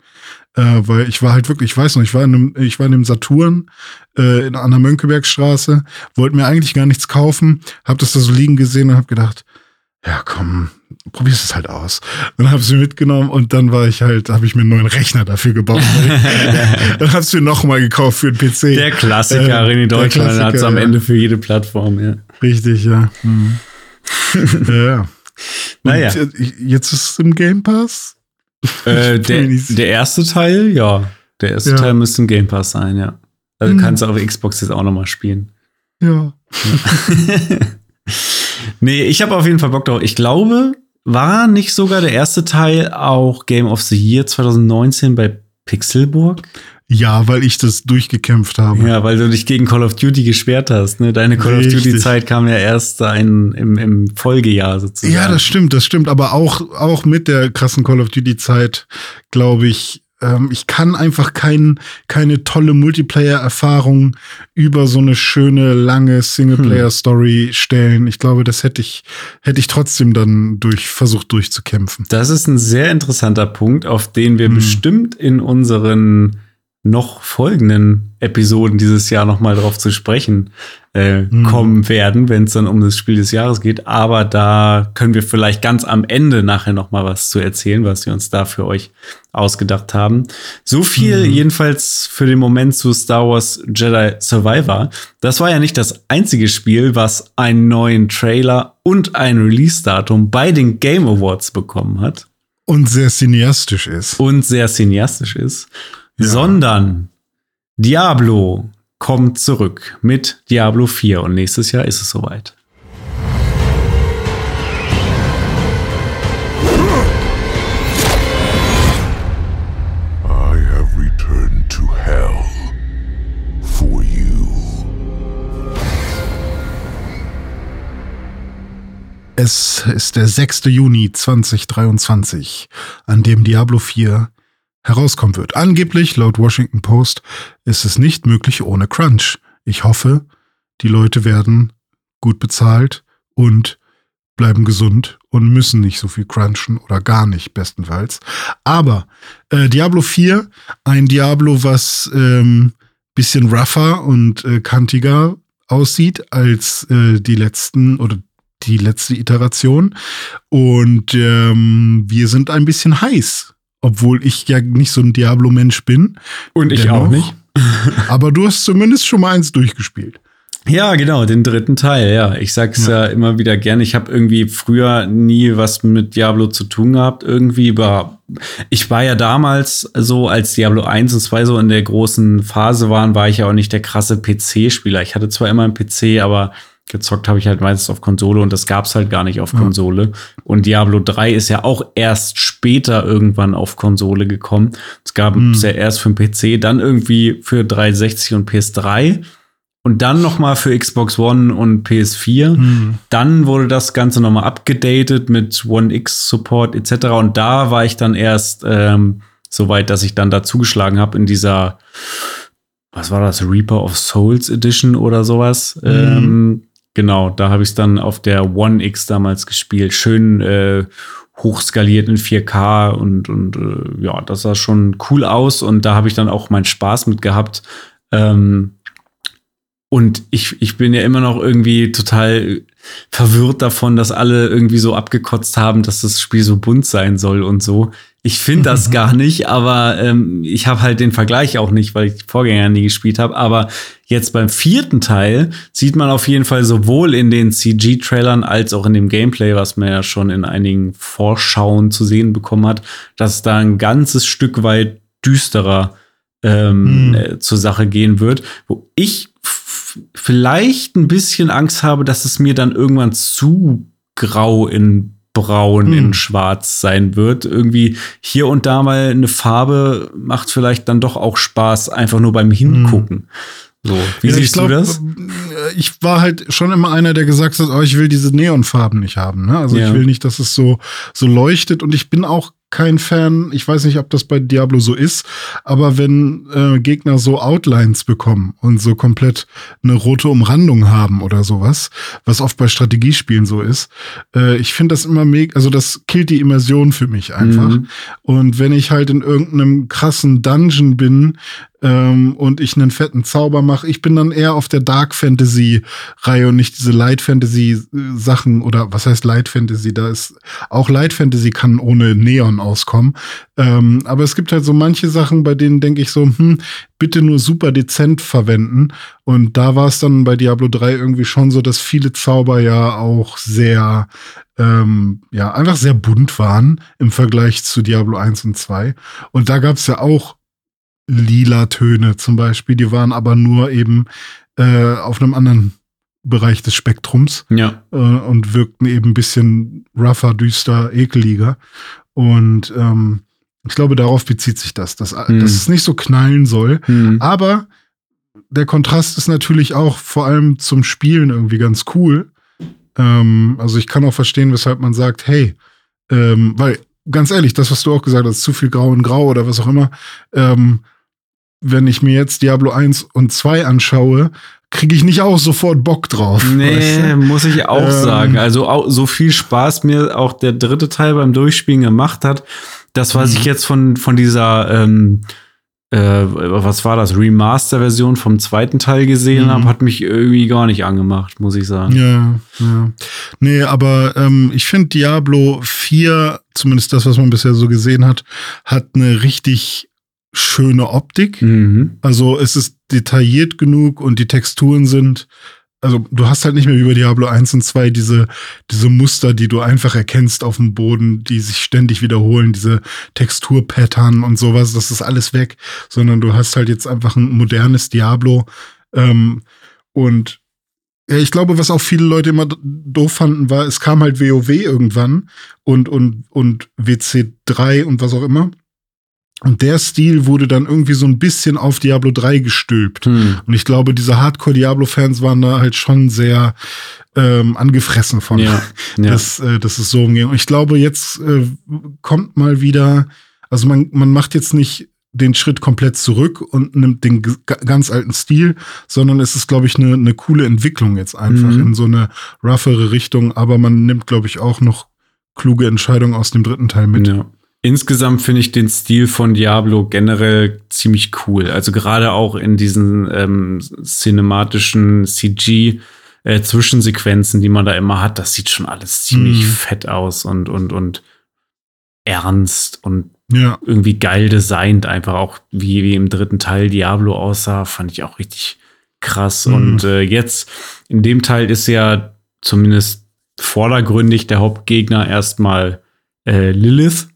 Äh, weil ich war halt wirklich, ich weiß noch, ich war in einem, ich war in einem Saturn äh, in, an der Mönckebergstraße, wollte mir eigentlich gar nichts kaufen, hab das da so liegen gesehen und hab gedacht, ja komm, probier's es halt aus. Dann habe ich sie mitgenommen und dann war ich halt, habe ich mir einen neuen Rechner dafür gebaut. dann hab's mir nochmal gekauft für den PC. Der Klassiker, Äh, der Deutschland hat es am ja. Ende für jede Plattform, ja. Richtig, ja. Mhm. ja, ja. Naja. Jetzt ist es im Game Pass. Äh, Ich der, der erste Teil, ja. Der erste Ja. Teil müsste ein Game Pass sein, ja. Also Mhm. kannst du auf Xbox jetzt auch nochmal spielen. Ja. Nee, ich habe auf jeden Fall Bock drauf. Ich glaube, war nicht sogar der erste Teil auch Game of the Year 2019 bei Pixelburg? Ja, weil ich das durchgekämpft habe. Ja, weil du dich gegen Call of Duty gesperrt hast. Ne? Deine Call of Richtig. Duty-Zeit kam ja erst ein, im, im Folgejahr sozusagen. Ja, das stimmt, das stimmt. Aber auch, auch mit der krassen Call of Duty-Zeit, glaube ich, ähm, ich kann einfach kein, keine tolle Multiplayer-Erfahrung über so eine schöne, lange Singleplayer-Story stellen. Ich glaube, das hätte ich, hätte ich trotzdem dann durch, versucht durchzukämpfen. Das ist ein sehr interessanter Punkt, auf den wir Hm. bestimmt in unseren noch folgenden Episoden dieses Jahr noch mal drauf zu sprechen äh, Hm. kommen werden, wenn es dann um das Spiel des Jahres geht. Aber da können wir vielleicht ganz am Ende nachher noch mal was zu erzählen, was wir uns da für euch ausgedacht haben. So viel Mhm. jedenfalls für den Moment zu Star Wars Jedi Survivor. Das war ja nicht das einzige Spiel, was einen neuen Trailer und ein Release-Datum bei den Game Awards bekommen hat Und sehr cineastisch ist. und sehr cineastisch ist, Ja. sondern Diablo kommt zurück mit Diablo 4 und nächstes Jahr ist es soweit. Es ist der 6. Juni 2023, an dem Diablo 4 herauskommen wird. Angeblich, laut Washington Post, ist es nicht möglich ohne Crunch. Ich hoffe, die Leute werden gut bezahlt und bleiben gesund und müssen nicht so viel crunchen oder gar nicht, bestenfalls. Aber äh, Diablo 4, ein Diablo, was ähm, bisschen rougher und äh, kantiger aussieht als äh, die letzten oder die letzte Iteration. Und ähm, wir sind ein bisschen heiß. Obwohl ich ja nicht so ein Diablo-Mensch bin. Und ich Dennoch. auch nicht. Aber du hast zumindest schon mal eins durchgespielt. Ja, genau, den dritten Teil, ja. Ich sag's ja, immer wieder gerne. Ich habe irgendwie früher nie was mit Diablo zu tun gehabt. Irgendwie war. Ich war ja damals so, als Diablo 1 und 2 so in der großen Phase waren, war ich ja auch nicht der krasse PC-Spieler. Ich hatte zwar immer einen PC, aber gezockt habe ich halt meistens auf Konsole und das gab's halt gar nicht auf Ja. Konsole. Und Diablo 3 ist ja auch erst später irgendwann auf Konsole gekommen. Es gab Hm. es ja erst für den PC, dann irgendwie für 360 und PS3 und dann noch mal für Xbox One und PS4. Hm. Dann wurde das Ganze noch mal abgedatet mit One X Support etc. Und da war ich dann erst ähm, so weit, dass ich dann dazugeschlagen habe in dieser, was war das, Reaper of Souls Edition oder sowas. Mhm. Ähm, genau, da habe ich es dann auf der One X damals gespielt. Schön äh, hochskaliert in 4K und, und äh, ja, das sah schon cool aus und da habe ich dann auch meinen Spaß mit gehabt. Ähm, Und ich, ich bin ja immer noch irgendwie total verwirrt davon, dass alle irgendwie so abgekotzt haben, dass das Spiel so bunt sein soll und so. Ich finde das gar nicht, aber ähm, ich habe halt den Vergleich auch nicht, weil ich die Vorgänger nie gespielt habe. Aber jetzt beim vierten Teil sieht man auf jeden Fall sowohl in den CG-Trailern als auch in dem Gameplay, was man ja schon in einigen Vorschauen zu sehen bekommen hat, dass da ein ganzes Stück weit düsterer ähm, Hm. äh, zur Sache gehen wird, wo ich vielleicht ein bisschen Angst habe, dass es mir dann irgendwann zu grau in braun Hm. in schwarz sein wird. Irgendwie hier und da mal eine Farbe macht vielleicht dann doch auch Spaß, einfach nur beim Hingucken. So, wie Ja, ich siehst glaub, du das? äh, Ich war halt schon immer einer, der gesagt hat, oh, ich will diese Neonfarben nicht haben. Ne? Also Ja. ich will nicht, dass es so, so leuchtet. Und ich bin auch kein Fan, ich weiß nicht, ob das bei Diablo so ist, aber wenn äh, Gegner so Outlines bekommen und so komplett eine rote Umrandung haben oder sowas, was oft bei Strategiespielen so ist, äh, ich finde das immer mega, also das killt die Immersion für mich einfach. Mhm. Und wenn ich halt in irgendeinem krassen Dungeon bin ähm, und ich einen fetten Zauber mache, ich bin dann eher auf der Dark Fantasy Reihe und nicht diese Light Fantasy äh, oder was heißt Light Fantasy? Da ist auch Light Fantasy kann ohne Neon auskommen. Ähm, aber es gibt halt so manche Sachen, bei denen denke ich so, hm, bitte nur super dezent verwenden. Und da war es dann bei Diablo 3 irgendwie schon so, dass viele Zauber ja auch sehr ähm, ja, einfach sehr bunt waren im Vergleich zu Diablo 1 und 2. Und da gab es ja auch lila Töne zum Beispiel, die waren aber nur eben äh, auf einem anderen Bereich des Spektrums Ja. äh, und wirkten eben ein bisschen rougher, düster, ekeliger. Und ähm, ich glaube, darauf bezieht sich das, dass, Hm. dass es nicht so knallen soll. Hm. Aber der Kontrast ist natürlich auch vor allem zum Spielen irgendwie ganz cool. Ähm, also ich kann auch verstehen, weshalb man sagt, hey, ähm, weil ganz ehrlich, das, was du auch gesagt hast, zu viel Grau in Grau oder was auch immer, ähm, wenn ich mir jetzt Diablo 1 und 2 anschaue, kriege ich nicht auch sofort Bock drauf. Nee, weißt du? muss ich auch Ähm. sagen. Also auch, so viel Spaß mir auch der dritte Teil beim Durchspielen gemacht hat. Das, was Mhm. ich jetzt von, von dieser, ähm, äh, was war das, Remaster-Version vom zweiten Teil gesehen Mhm. habe, hat mich irgendwie gar nicht angemacht, muss ich sagen. Ja, ja. Nee, aber ähm, ich finde Diablo 4, zumindest das, was man bisher so gesehen hat, hat eine richtig schöne Optik. Mhm. Also es ist detailliert genug und die Texturen sind, also du hast halt nicht mehr wie bei Diablo 1 und 2 diese, diese Muster, die du einfach erkennst auf dem Boden, die sich ständig wiederholen, diese Texturpattern und sowas, das ist alles weg, sondern du hast halt jetzt einfach ein modernes Diablo. Ähm, und ja, ich glaube, was auch viele Leute immer doof fanden, war, es kam halt WoW irgendwann und, und, und WC3 und was auch immer. Und der Stil wurde dann irgendwie so ein bisschen auf Diablo 3 gestülpt. Hm. Und ich glaube, diese Hardcore-Diablo-Fans waren da halt schon sehr ähm, angefressen von, Ja, ja. dass, äh, dass es so umging. Und ich glaube, jetzt äh, kommt mal wieder, also man, man macht jetzt nicht den Schritt komplett zurück und nimmt den ganz alten Stil, sondern es ist, glaube ich, eine eine coole Entwicklung jetzt einfach Mhm. in so eine roughere Richtung. Aber man nimmt, glaube ich, auch noch kluge Entscheidungen aus dem dritten Teil mit. Ja. Insgesamt finde ich den Stil von Diablo generell ziemlich cool. Also gerade auch in diesen ähm, cinematischen CG äh, Zwischensequenzen, die man da immer hat, das sieht schon alles ziemlich Mhm. fett aus und und und ernst und Ja. irgendwie geil designt, einfach auch wie, wie im dritten Teil Diablo aussah, fand ich auch richtig krass. Mhm. Und äh, jetzt in dem Teil ist ja zumindest vordergründig der Hauptgegner erstmal äh, Lilith.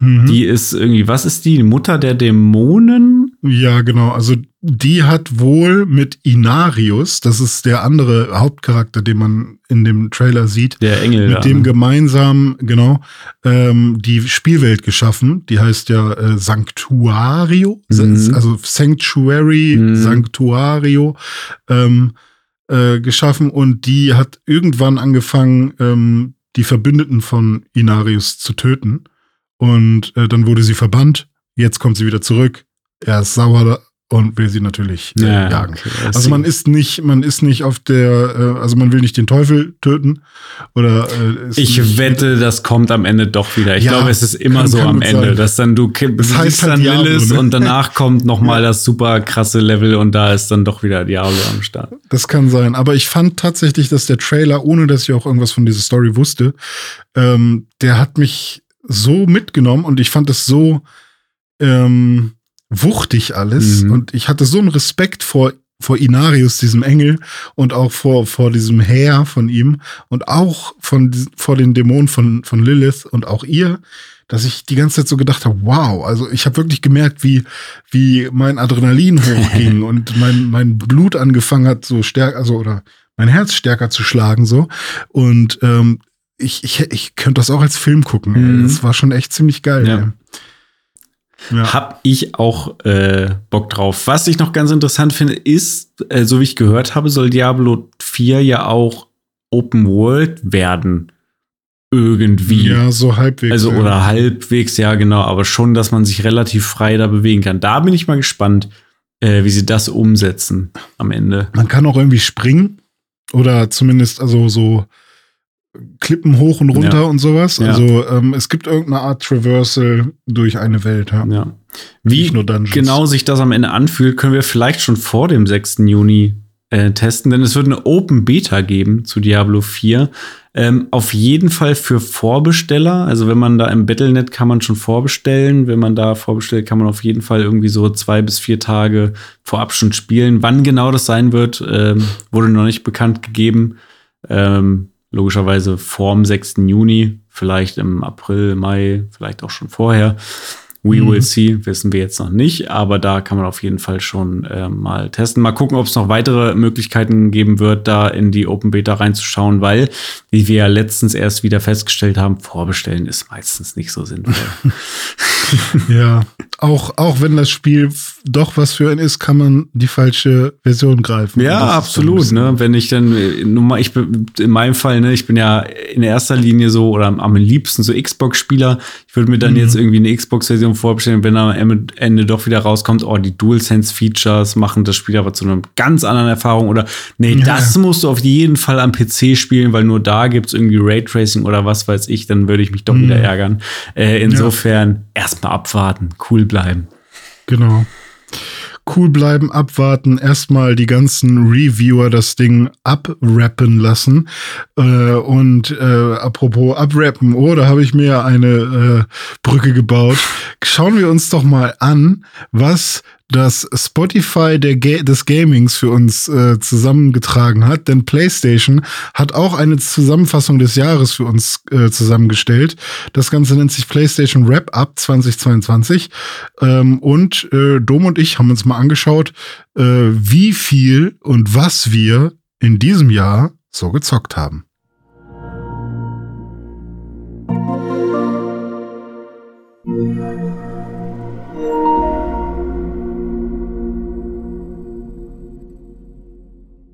Mhm. Die ist irgendwie, was ist die? Mutter der Dämonen? Ja, genau. Also die hat wohl mit Inarius, das ist der andere Hauptcharakter, den man in dem Trailer sieht, Der Engel. mit dem ne? gemeinsam, genau, ähm, die Spielwelt geschaffen. Die heißt ja äh, Sanctuario, Mhm. also Sanctuary, Mhm. Sanctuario ähm, äh, geschaffen und die hat irgendwann angefangen, ähm, die Verbündeten von Inarius zu töten. Und äh, dann wurde sie verbannt. Jetzt kommt sie wieder zurück. Er ist sauer und will sie natürlich äh, Ja, jagen. okay, also man ist nicht, man ist nicht auf der, äh, also man will nicht den Teufel töten oder äh, Ich wette, das kommt am Ende doch wieder. Ich Ja, glaube, es ist immer kann- so kann am Ende, sein. dass dann du, Das heißt halt dann Diablo, Lilith ne? und danach kommt noch mal das super krasse Level und da ist dann doch wieder Diablo am Start. Das kann sein. Aber ich fand tatsächlich, dass der Trailer, ohne dass ich auch irgendwas von dieser Story wusste, ähm, der hat mich so mitgenommen und ich fand es so ähm, wuchtig alles. Mhm. Und ich hatte so einen Respekt vor, vor Inarius, diesem Engel, und auch vor, vor diesem Heer von ihm und auch von, vor den Dämonen von, von Lilith und auch ihr, dass ich die ganze Zeit so gedacht habe, wow, also ich habe wirklich gemerkt, wie, wie mein Adrenalin hochging und mein, mein Blut angefangen hat, so stärker, also oder mein Herz stärker zu schlagen, so. Und ähm, ich, ich, ich könnte das auch als Film gucken. Mhm. Das war schon echt ziemlich geil. Ja. Ja. Hab ich auch äh, Bock drauf. Was ich noch ganz interessant finde, ist, äh, so wie ich gehört habe, soll Diablo 4 ja auch Open World werden. Irgendwie. ja, so halbwegs. Also ja. oder halbwegs, ja genau, aber schon, dass man sich relativ frei da bewegen kann. Da bin ich mal gespannt, äh, wie sie das umsetzen am Ende. Man kann auch irgendwie springen oder zumindest also so Klippen hoch und runter Ja. und sowas. Ja. Also ähm, es gibt irgendeine Art Traversal durch eine Welt. Ja. Ja. Wie Nicht nur Dungeons. genau sich das am Ende anfühlt, können wir vielleicht schon vor dem 6. Juni äh, testen, denn es wird eine Open Beta geben zu Diablo 4. Ähm, auf jeden Fall für Vorbesteller. Also wenn man da im Battlenet kann man schon vorbestellen. Wenn man da vorbestellt, kann man auf jeden Fall irgendwie so zwei bis vier Tage vorab schon spielen. Wann genau das sein wird, ähm, wurde noch nicht bekannt gegeben. Ähm, logischerweise vorm 6. Juni, vielleicht im April, Mai, vielleicht auch schon vorher. We Mhm. will see, wissen wir jetzt noch nicht, aber da kann man auf jeden Fall schon äh, mal testen. Mal gucken, ob es noch weitere Möglichkeiten geben wird, da in die Open Beta reinzuschauen, weil, wie wir ja letztens erst wieder festgestellt haben, vorbestellen ist meistens nicht so sinnvoll. Ja, auch, auch wenn das Spiel doch was für einen ist, kann man die falsche Version greifen. Ja, absolut. Ne? Wenn ich dann, äh, nun mal, ich bin in meinem Fall, ne, ich bin ja in erster Linie so oder am, am liebsten so Xbox-Spieler. Ich würde mir dann Mhm. jetzt irgendwie eine Xbox-Version vorbestellen, wenn am Ende- doch wieder rauskommt, oh, die DualSense-Features machen das Spiel aber zu einer ganz anderen Erfahrung oder nee, Ja. das musst du auf jeden Fall am PC spielen, weil nur da gibt's irgendwie Raytracing oder was weiß ich, dann würde ich mich doch wieder ärgern. Äh, insofern erstmal abwarten, cool bleiben. Genau. Cool bleiben, abwarten, erstmal die ganzen Reviewer das Ding abrappen lassen. Äh, und äh, apropos abrappen, oh, da habe ich mir eine äh, Brücke gebaut. Schauen wir uns doch mal an, was das Spotify Ga des Gamings für uns äh, zusammengetragen hat. Denn PlayStation hat auch eine Zusammenfassung des Jahres für uns äh, zusammengestellt. Das Ganze nennt sich PlayStation Wrap Up 2022. Ähm, und äh, Dom und ich haben uns mal angeschaut, äh, wie viel und was wir in diesem Jahr so gezockt haben.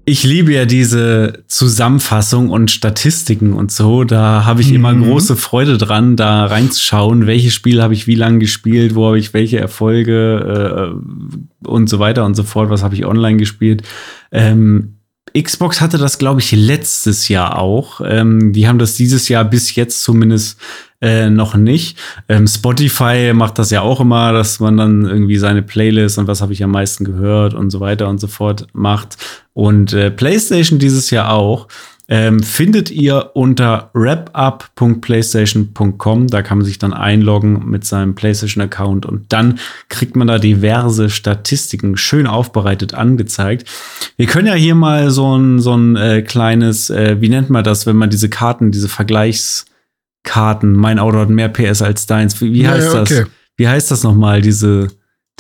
Ich liebe ja diese Zusammenfassung und Statistiken und so. Da habe ich immer Mhm. große Freude dran, da reinzuschauen, welche Spiele habe ich wie lange gespielt, wo habe ich welche Erfolge äh, und so weiter und so fort, was habe ich online gespielt. Ähm, Xbox hatte das, glaube ich, letztes Jahr auch. Ähm, die haben das dieses Jahr bis jetzt zumindest äh, noch nicht. Ähm, Spotify macht das ja auch immer, dass man dann irgendwie seine Playlist und was habe ich am meisten gehört und so weiter und so fort macht. Und äh, PlayStation dieses Jahr auch. Ähm, findet ihr unter wrapup.playstation.com. Da kann man sich dann einloggen mit seinem PlayStation-Account und dann kriegt man da diverse Statistiken schön aufbereitet angezeigt. Wir können ja hier mal so ein, so ein äh, kleines, äh, wie nennt man das, wenn man diese Karten, diese Vergleichskarten, mein Auto hat mehr PS als deins. Wie, wie Ja, heißt ja, das? okay. Wie heißt das nochmal, diese,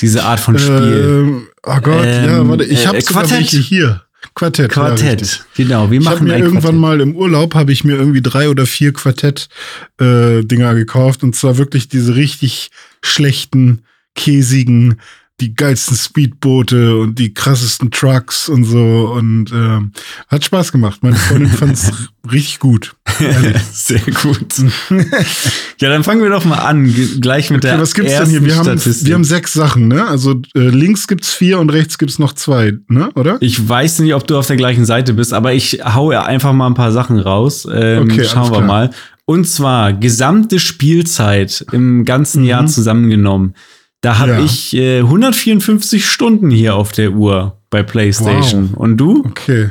diese Art von Spiel? Ähm, oh Gott, ja, Ähm, warte, ich äh, habe sogar Quartett. welche hier. Quartett. Ja. Quartett. genau, wir ich habe machen mir ein irgendwann Quartett. mal im Urlaub habe ich mir irgendwie drei oder vier Quartett-Dinger gekauft und zwar wirklich diese richtig schlechten, käsigen die geilsten Speedboote und die krassesten Trucks und so. Und ähm, hat Spaß gemacht. Meine Freundin fand es richtig gut. Sehr gut. ja, dann fangen wir doch mal an, gleich mit der Okay, was gibt's denn hier? Wir haben, wir haben sechs Sachen, ne? Also äh, links gibt's vier und rechts gibt's noch zwei, ne? Oder? Ich weiß nicht, ob du auf der gleichen Seite bist, aber ich hau ja einfach mal ein paar Sachen raus. Ähm, Okay, schauen wir mal. Und zwar gesamte Spielzeit im ganzen Jahr zusammengenommen. Da habe. Ja. ich äh, 154 Stunden hier auf der Uhr bei PlayStation. Und du? Okay.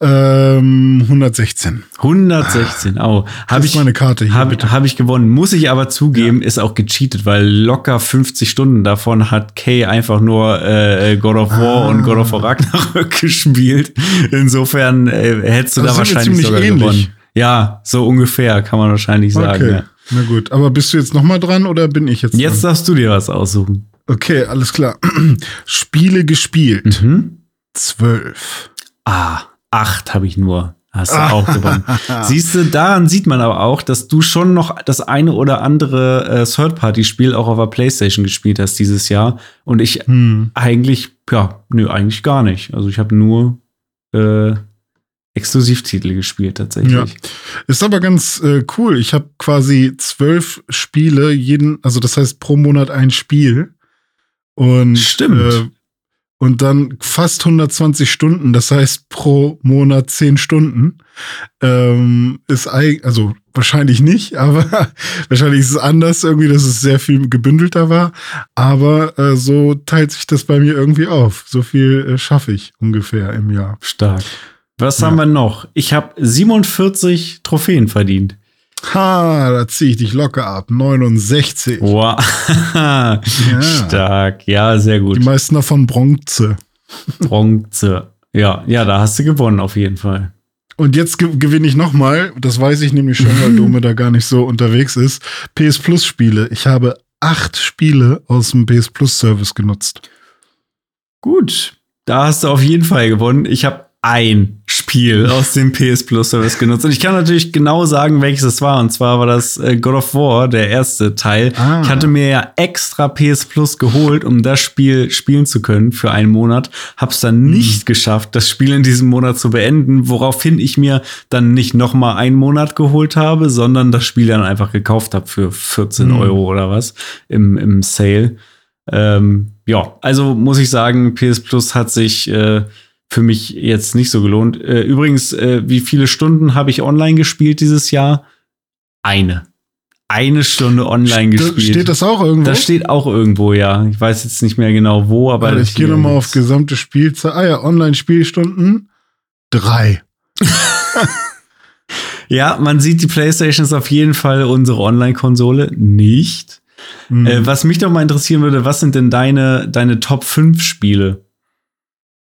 Ähm, 116. 116. Au. Habe ich meine Karte hier, Habe hab ich gewonnen. Muss ich aber zugeben, ist auch gecheatet, weil locker 50 Stunden davon hat Kay einfach nur äh, God of War Ah. und God of War Ragnarök gespielt. Insofern äh, hättest du Also da wahrscheinlich sogar ähnlich. gewonnen. Ja, so ungefähr kann man wahrscheinlich sagen. Okay. Ja. Na gut. Aber bist du jetzt noch mal dran oder bin ich jetzt Jetzt dran? darfst du dir was aussuchen. Okay, alles klar. Spiele gespielt. Mhm. Zwölf. Ah, acht habe ich nur. Hast du auch gewonnen. Siehst du, daran sieht man aber auch, dass du schon noch das eine oder andere äh, Third-Party-Spiel auch auf der Playstation gespielt hast dieses Jahr. Und ich Hm. eigentlich, ja, nö, eigentlich gar nicht. Also ich habe nur äh, Exklusivtitel gespielt tatsächlich. Ja. Ist aber ganz äh, cool. Ich habe quasi zwölf Spiele, jeden, also das heißt pro Monat ein Spiel. Und, Stimmt. Äh, und dann fast 120 Stunden, das heißt pro Monat 10 Stunden. Ähm, ist also wahrscheinlich nicht, aber wahrscheinlich ist es anders irgendwie, dass es sehr viel gebündelter war. Aber äh, so teilt sich das bei mir irgendwie auf. So viel äh, schaffe ich ungefähr im Jahr. Stark. Was Ja. haben wir noch? Ich habe 47 Trophäen verdient. Ha, da ziehe ich dich locker ab. 69. Wow. Stark. Ja, sehr gut. Die meisten davon Bronze. Bronze. Ja, ja, da hast du gewonnen auf jeden Fall. Und jetzt ge gewinne ich nochmal, das weiß ich nämlich schon, weil Dome da gar nicht so unterwegs ist. PS Plus Spiele. Ich habe acht Spiele aus dem PS Plus Service genutzt. Gut. Da hast du auf jeden Fall gewonnen. Ich habe ein Spiel aus dem PS Plus Service genutzt. Und ich kann natürlich genau sagen, welches es war. Und zwar war das äh, God of War, der erste Teil. Ah. Ich hatte mir ja extra PS Plus geholt, um das Spiel spielen zu können für einen Monat. Hab's dann Mhm. nicht geschafft, das Spiel in diesem Monat zu beenden, woraufhin ich mir dann nicht noch mal einen Monat geholt habe, sondern das Spiel dann einfach gekauft habe für 14 Mhm. Euro oder was im, im Sale. Ähm, ja, also muss ich sagen, PS Plus hat sich äh, für mich jetzt nicht so gelohnt. Äh, übrigens, äh, wie viele Stunden habe ich online gespielt dieses Jahr? Eine. Eine Stunde online Ste- gespielt. Steht das auch irgendwo? Das steht auch irgendwo, ja. Ich weiß jetzt nicht mehr genau wo, aber Warte, ich gehe nochmal auf gesamte Spielzeit. Ah ja, Online-Spielstunden. Drei. Ja, man sieht, die PlayStation ist auf jeden Fall unsere Online-Konsole nicht. Hm. Äh, was mich doch mal interessieren würde, was sind denn deine, deine Top 5 Spiele?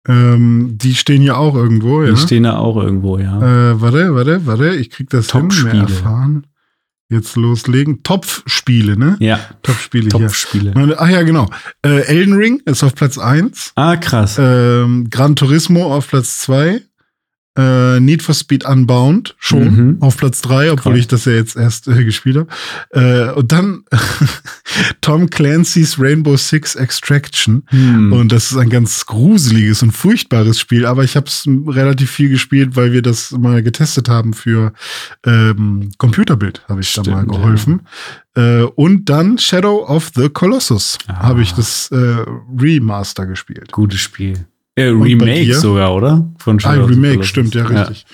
Ähm, die stehen ja auch irgendwo, ja. Die stehen da auch irgendwo, ja. Äh, warte, warte, warte, ich krieg das hin. Top-Spiele. Mehr erfahren. Jetzt loslegen. Topf-Spiele, ne? ja, Top-Spiele hier. Top-Spiele. Meine, ach ja, genau. Äh, Elden Ring ist auf Platz 1. Ah, krass. Ähm, Gran Turismo auf Platz 2. Äh, Need for Speed Unbound schon Mhm. auf Platz 3, obwohl Krass. ich das ja jetzt erst äh, gespielt habe. Äh, und dann Tom Clancy's Rainbow Six Extraction. Hm. Und das ist ein ganz gruseliges und furchtbares Spiel, aber ich habe es relativ viel gespielt, weil wir das mal getestet haben für ähm, Computerbild, habe ich da mal Stimmt, geholfen. Äh, und dann Shadow of the Colossus Ah. habe ich das äh, Remaster gespielt. Gutes Spiel. Äh, Remake sogar, oder? Von Ah, Remake, stimmt, ja, richtig.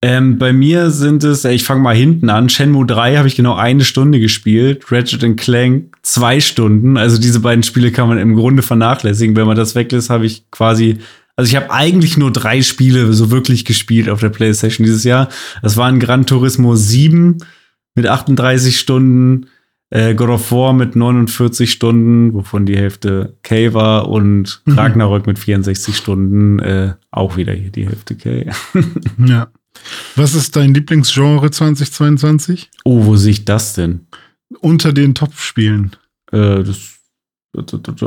Ähm, bei mir sind es, äh, ich fange mal hinten an. Shenmue 3 habe ich genau eine Stunde gespielt. Ratchet Clank zwei Stunden. Also diese beiden Spiele kann man im Grunde vernachlässigen. Wenn man das weglässt, habe ich quasi, also ich habe eigentlich nur drei Spiele so wirklich gespielt auf der PlayStation dieses Jahr. Das waren Gran Turismo 7 mit 38 Stunden, äh, God of War mit 49 Stunden, wovon die Hälfte K war und Mhm. Ragnarök mit 64 Stunden, äh, auch wieder hier die Hälfte K. Ja. Was ist dein Lieblingsgenre 2022? Oh, wo sehe ich das denn? Unter den Top-Spielen. Äh, das,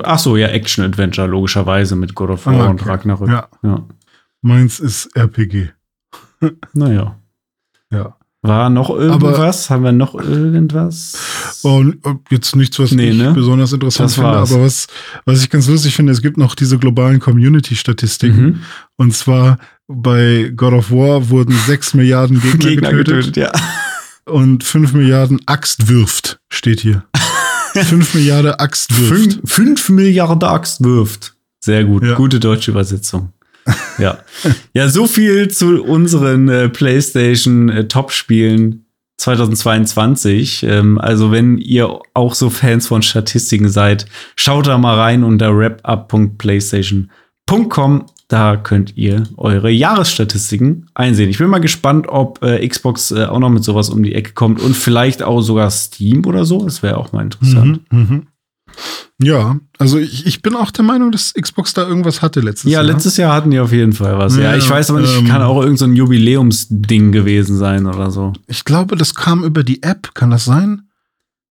ach so, ja, Action-Adventure, logischerweise mit God of War Ah, und okay. Ragnarök. Ja. ja. Meins ist RPG. Naja. Ja. War noch irgendwas? Haben wir noch irgendwas? Und äh, jetzt nichts, was Nee, ich ne? besonders interessant Das finde, war's. aber was, was ich ganz lustig finde, es gibt noch diese globalen Community-Statistiken. Mhm. Und zwar bei God of War wurden 6 Milliarden Gegner, Gegner getötet, getötet, ja. und 5 Milliarden Axt wirft, steht hier. 5 Milliarden Axt wirft. Fünf, fünf Milliarden Axt wirft. Sehr gut. Ja. Gute deutsche Übersetzung. Ja. ja, so viel zu unseren äh, PlayStation äh, Top-Spielen 2022. Ähm, also, wenn ihr auch so Fans von Statistiken seid, schaut da mal rein unter wrapup.playstation.com. Da könnt ihr eure Jahresstatistiken einsehen. Ich bin mal gespannt, ob äh, Xbox äh, auch noch mit sowas um die Ecke kommt und vielleicht auch sogar Steam oder so. Das wäre auch mal interessant. Mhm, mhm. Ja, also ich, ich bin auch der Meinung, dass Xbox da irgendwas hatte letztes Ja, Jahr. letztes Jahr hatten die auf jeden Fall was. Ja, Ja, ich weiß aber nicht, ähm, kann auch irgend so ein Jubiläumsding gewesen sein oder so. Ich glaube, das kam über die App, kann das sein?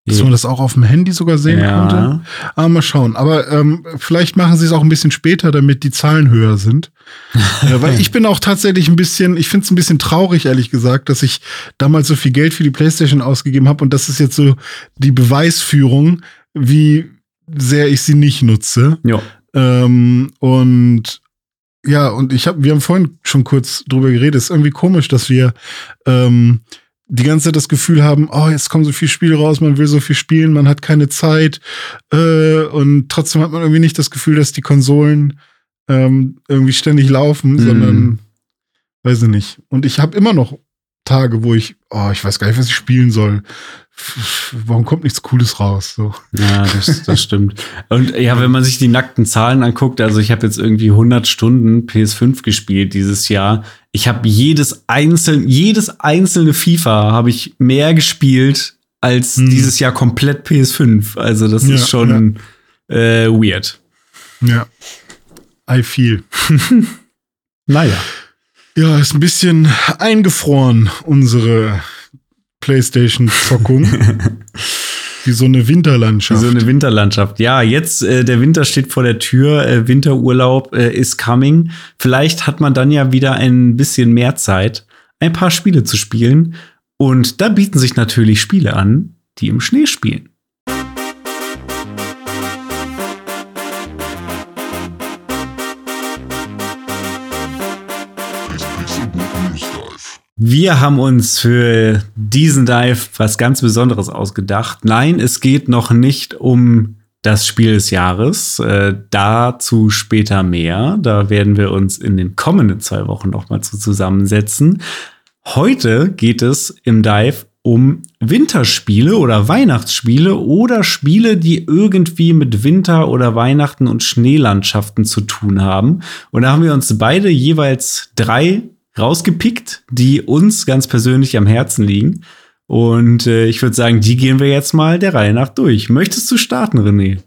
Dass Ja. man das auch auf dem Handy sogar sehen Ja. konnte? Aber mal schauen. Aber ähm, vielleicht machen sie es auch ein bisschen später, damit die Zahlen höher sind. äh, weil ich bin auch tatsächlich ein bisschen, ich finde es ein bisschen traurig, ehrlich gesagt, dass ich damals so viel Geld für die Playstation ausgegeben habe und das ist jetzt so die Beweisführung, wie sehr ich sie nicht nutze. Ja. Ähm, und ja, und ich habe, wir haben vorhin schon kurz drüber geredet. Es ist irgendwie komisch, dass wir ähm, die ganze Zeit das Gefühl haben, oh, jetzt kommen so viele Spiele raus, man will so viel spielen, man hat keine Zeit. Äh, und trotzdem hat man irgendwie nicht das Gefühl, dass die Konsolen ähm, irgendwie ständig laufen, Mhm. sondern weiß ich nicht. Und ich habe immer noch Tage, wo ich, oh, ich weiß gar nicht, was ich spielen soll. Warum kommt nichts Cooles raus? So. Ja, das, das stimmt. Und ja, wenn man sich die nackten Zahlen anguckt, also ich habe jetzt irgendwie 100 Stunden PS5 gespielt dieses Jahr. Ich habe jedes einzelne, jedes einzelne FIFA habe ich mehr gespielt als Hm. dieses Jahr komplett PS5. Also das Ja, ist schon äh, weird. Ja. I feel. Naja. Ja, ist ein bisschen eingefroren, unsere PlayStation-Zockung. Wie so eine Winterlandschaft. So eine Winterlandschaft. Ja, jetzt äh, der Winter steht vor der Tür, äh, Winterurlaub äh, is coming. Vielleicht hat man dann ja wieder ein bisschen mehr Zeit, ein paar Spiele zu spielen. Und da bieten sich natürlich Spiele an, die im Schnee spielen. Wir haben uns für diesen Dive was ganz Besonderes ausgedacht. Nein, es geht noch nicht um das Spiel des Jahres. Äh, dazu später mehr. Da werden wir uns in den kommenden zwei Wochen noch mal zu zusammensetzen. Heute geht es im Dive um Winterspiele oder Weihnachtsspiele oder Spiele, die irgendwie mit Winter oder Weihnachten und Schneelandschaften zu tun haben. Und da haben wir uns beide jeweils drei rausgepickt, die uns ganz persönlich am Herzen liegen. Und äh, ich würde sagen, die gehen wir jetzt mal der Reihe nach durch. Möchtest du starten, René?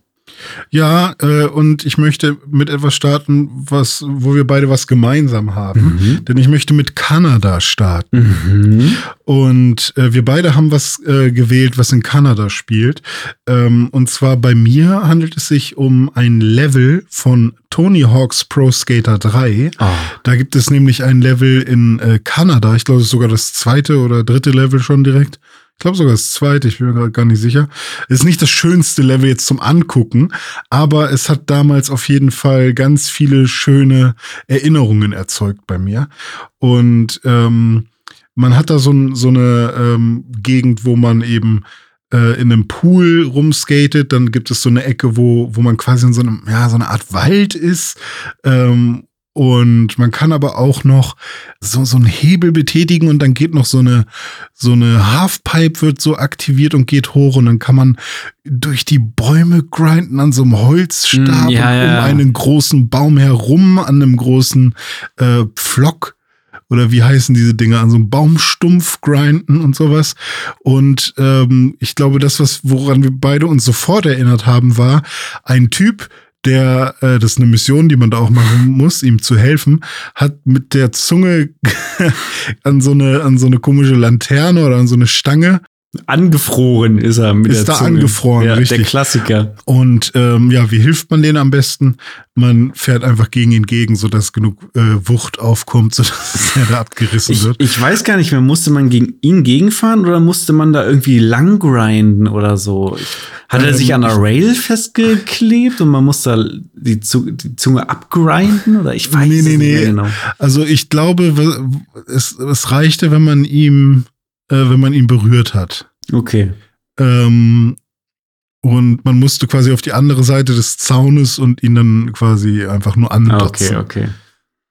Ja, äh, und ich möchte mit etwas starten, was, wo wir beide was gemeinsam haben. Denn ich möchte mit Kanada starten. Mhm. Und äh, wir beide haben was äh, gewählt, was in Kanada spielt. Ähm, und zwar bei mir handelt es sich um ein Level von Tony Hawk's Pro Skater 3. Ah. Da gibt es nämlich ein Level in äh, Kanada. Ich glaube, es ist sogar das zweite oder dritte Level schon direkt. Ich glaube sogar das zweite, ich bin mir gerade gar nicht sicher. Ist nicht das schönste Level jetzt zum Angucken, aber es hat damals auf jeden Fall ganz viele schöne Erinnerungen erzeugt bei mir. Und ähm, man hat da so, so eine ähm, Gegend, wo man eben äh, in einem Pool rumskatet. Dann gibt es so eine Ecke, wo, wo man quasi in so einem, ja, so eine Art Wald ist. Ähm, und man kann aber auch noch so, so einen Hebel betätigen und dann geht noch so eine, so eine Halfpipe wird so aktiviert und geht hoch und dann kann man durch die Bäume grinden an so einem Holzstab Mm, ja, ja. um einen großen Baum herum, an einem großen äh, Pflock oder wie heißen diese Dinge, an so einem Baumstumpf grinden und sowas. Und ähm, ich glaube, das, was woran wir beide uns sofort erinnert haben, war ein Typ, der, äh, das ist eine Mission, die man da auch machen muss, ihm zu helfen, hat mit der Zunge an so eine, an so eine komische Laterne oder an so eine Stange angefroren ist er mit Ist der da Zunge. angefroren, ja, richtig. Der Klassiker. Und ähm, ja, wie hilft man denen am besten? Man fährt einfach gegen ihn gegen, sodass genug äh, Wucht aufkommt, sodass er da abgerissen Ich, wird. ich weiß gar nicht mehr, musste man gegen ihn gegenfahren oder musste man da irgendwie lang grinden oder so? Hat er Ähm, sich an der Rail festgeklebt und man muss da die, Zu- die Zunge abgrinden oder ich weiß Nee, nee, nicht nee. genau. Also ich glaube, es, es reichte, wenn man ihm, äh, wenn man ihn berührt hat. Okay. Ähm, und man musste quasi auf die andere Seite des Zaunes und ihn dann quasi einfach nur Ah, andotzen. Okay, okay.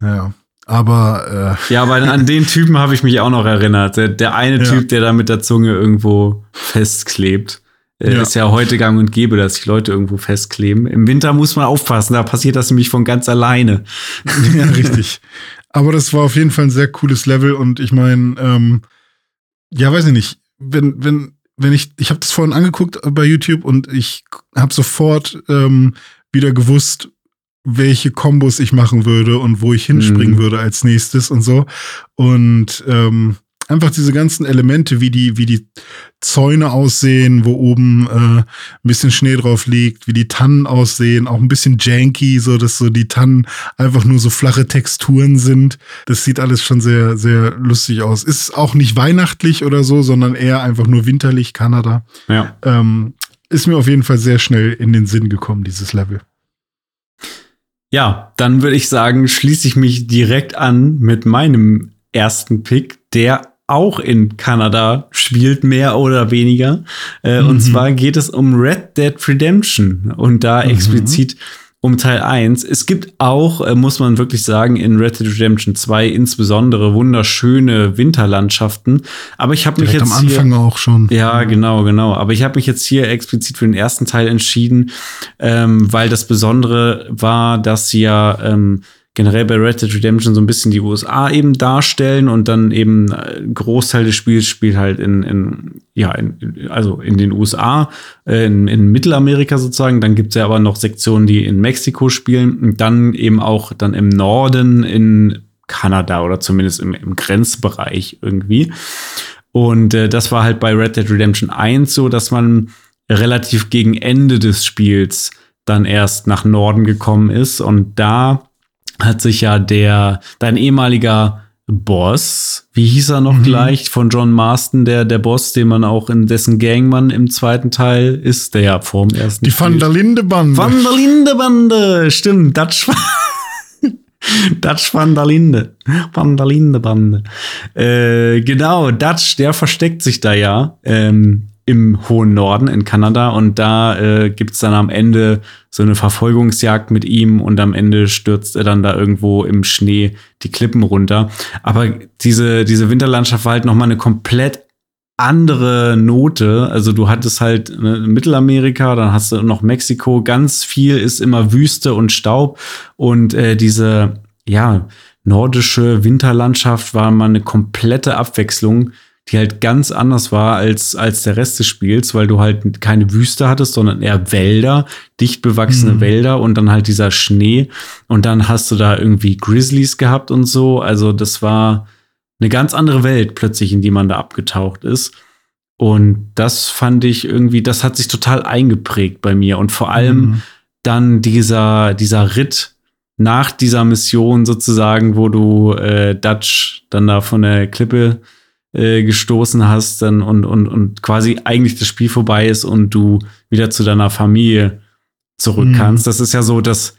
Ja. Aber äh, Ja, aber an den Typen habe ich mich auch noch erinnert. Der, der eine Ja. Typ, der da mit der Zunge irgendwo festklebt. Äh, Ja. Ist ja heute gang und gäbe, dass sich Leute irgendwo festkleben. Im Winter muss man aufpassen, da passiert das nämlich von ganz alleine. ja, richtig. Aber das war auf jeden Fall ein sehr cooles Level und ich meine, ähm, ja, weiß ich nicht, wenn, wenn, wenn ich, ich habe das vorhin angeguckt bei YouTube und ich habe sofort ähm, wieder gewusst, welche Kombos ich machen würde und wo ich hinspringen Mhm. würde als nächstes und so. Und ähm, einfach diese ganzen Elemente, wie die, wie die Zäune aussehen, wo oben äh, ein bisschen Schnee drauf liegt, wie die Tannen aussehen, auch ein bisschen janky, so dass so die Tannen einfach nur so flache Texturen sind. Das sieht alles schon sehr, sehr lustig aus. Ist auch nicht weihnachtlich oder so, sondern eher einfach nur winterlich Kanada. Ja. Ähm, ist mir auf jeden Fall sehr schnell in den Sinn gekommen, dieses Level. Ja, dann würde ich sagen, schließe ich mich direkt an mit meinem ersten Pick, der auch in Kanada spielt, mehr oder weniger. Äh, Und Mhm. zwar geht es um Red Dead Redemption und da Mhm. explizit um Teil 1. Es gibt auch, äh, muss man wirklich sagen, in Red Dead Redemption 2 insbesondere wunderschöne Winterlandschaften. Aber ich habe mich jetzt am Anfang hier, auch schon. ja, genau, genau. Aber ich habe mich jetzt hier explizit für den ersten Teil entschieden, ähm, weil das Besondere war, dass sie ja ähm, generell bei Red Dead Redemption so ein bisschen die USA eben darstellen und dann eben äh, ein Großteil des Spiels spielt halt in, in ja, in, also in den USA, äh, in, in Mittelamerika sozusagen. Dann gibt es ja aber noch Sektionen, die in Mexiko spielen und dann eben auch dann im Norden in Kanada oder zumindest im, im Grenzbereich irgendwie. Und äh, das war halt bei Red Dead Redemption 1 so, dass man relativ gegen Ende des Spiels dann erst nach Norden gekommen ist. Und da hat sich ja der, dein ehemaliger Boss, wie hieß er noch Mhm. gleich, von John Marston, der, der Boss, den man auch in dessen Gang man im zweiten Teil ist, der ja vor dem ersten Die. Van der Linde Bande. Van der Linde Bande, stimmt, Dutch Dutch Van der Linde. Van der Linde Bande. Äh, genau, Dutch, der versteckt sich da ja ähm, im hohen Norden in Kanada und da äh, gibt's dann am Ende so eine Verfolgungsjagd mit ihm und am Ende stürzt er dann da irgendwo im Schnee die Klippen runter. Aber diese, diese Winterlandschaft war halt noch mal eine komplett andere Note. Also du hattest halt ne, Mittelamerika, dann hast du noch Mexiko. Ganz viel ist immer Wüste und Staub. Und äh, diese, ja, nordische Winterlandschaft war mal eine komplette Abwechslung, die halt ganz anders war als, als der Rest des Spiels, weil du halt keine Wüste hattest, sondern eher Wälder, dicht bewachsene Mhm. Wälder und dann halt dieser Schnee. Und dann hast du da irgendwie Grizzlies gehabt und so. Also das war eine ganz andere Welt plötzlich, in die man da abgetaucht ist. Und das fand ich irgendwie, das hat sich total eingeprägt bei mir. Und vor allem Mhm. dann dieser, dieser Ritt nach dieser Mission sozusagen, wo du äh, Dutch dann da von der Klippe äh, gestoßen hast dann und, und, und quasi eigentlich das Spiel vorbei ist und du wieder zu deiner Familie zurück Mhm. kannst. Das ist ja so das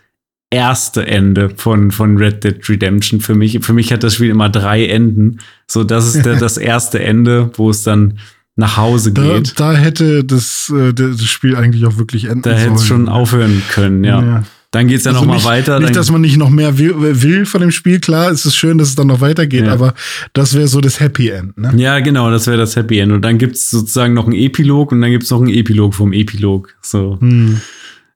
erste Ende von, von Red Dead Redemption für mich. Für mich hat das Spiel immer drei Enden. So, das ist der, das erste Ende, wo es dann nach Hause Da, geht. da hätte das, äh, das Spiel eigentlich auch wirklich enden Da sollen. hätte es schon aufhören können, ja. Ja. Dann geht's ja Also noch mal nicht, weiter. Nicht, dass man nicht noch mehr will, will von dem Spiel. Klar, es ist schön, dass es dann noch weitergeht, Ja. aber das wäre so das Happy End. Ne? Ja, genau, das wäre das Happy End. Und dann gibt's sozusagen noch einen Epilog und dann gibt's noch einen Epilog vom Epilog. So, Hm.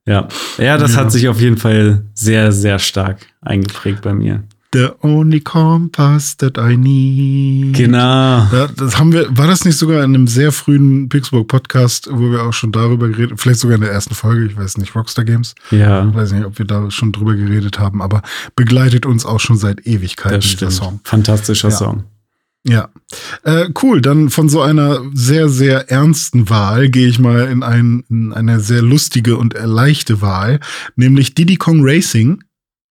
ja. Ja, das Ja. hat sich auf jeden Fall sehr, sehr stark eingeprägt bei mir. The only compass that I need. Genau. Ja, das haben wir, war das nicht sogar in einem sehr frühen Pixburg Podcast, wo wir auch schon darüber geredet, vielleicht sogar in der ersten Folge, ich weiß nicht, Rockstar Games, Ja, ich weiß nicht, ob wir da schon drüber geredet haben, aber begleitet uns auch schon seit Ewigkeiten das dieser. Song. Fantastischer Ja. Song. Ja, äh, cool. Dann von so einer sehr, sehr ernsten Wahl gehe ich mal in, ein, in eine sehr lustige und leichte Wahl, nämlich Diddy Kong Racing.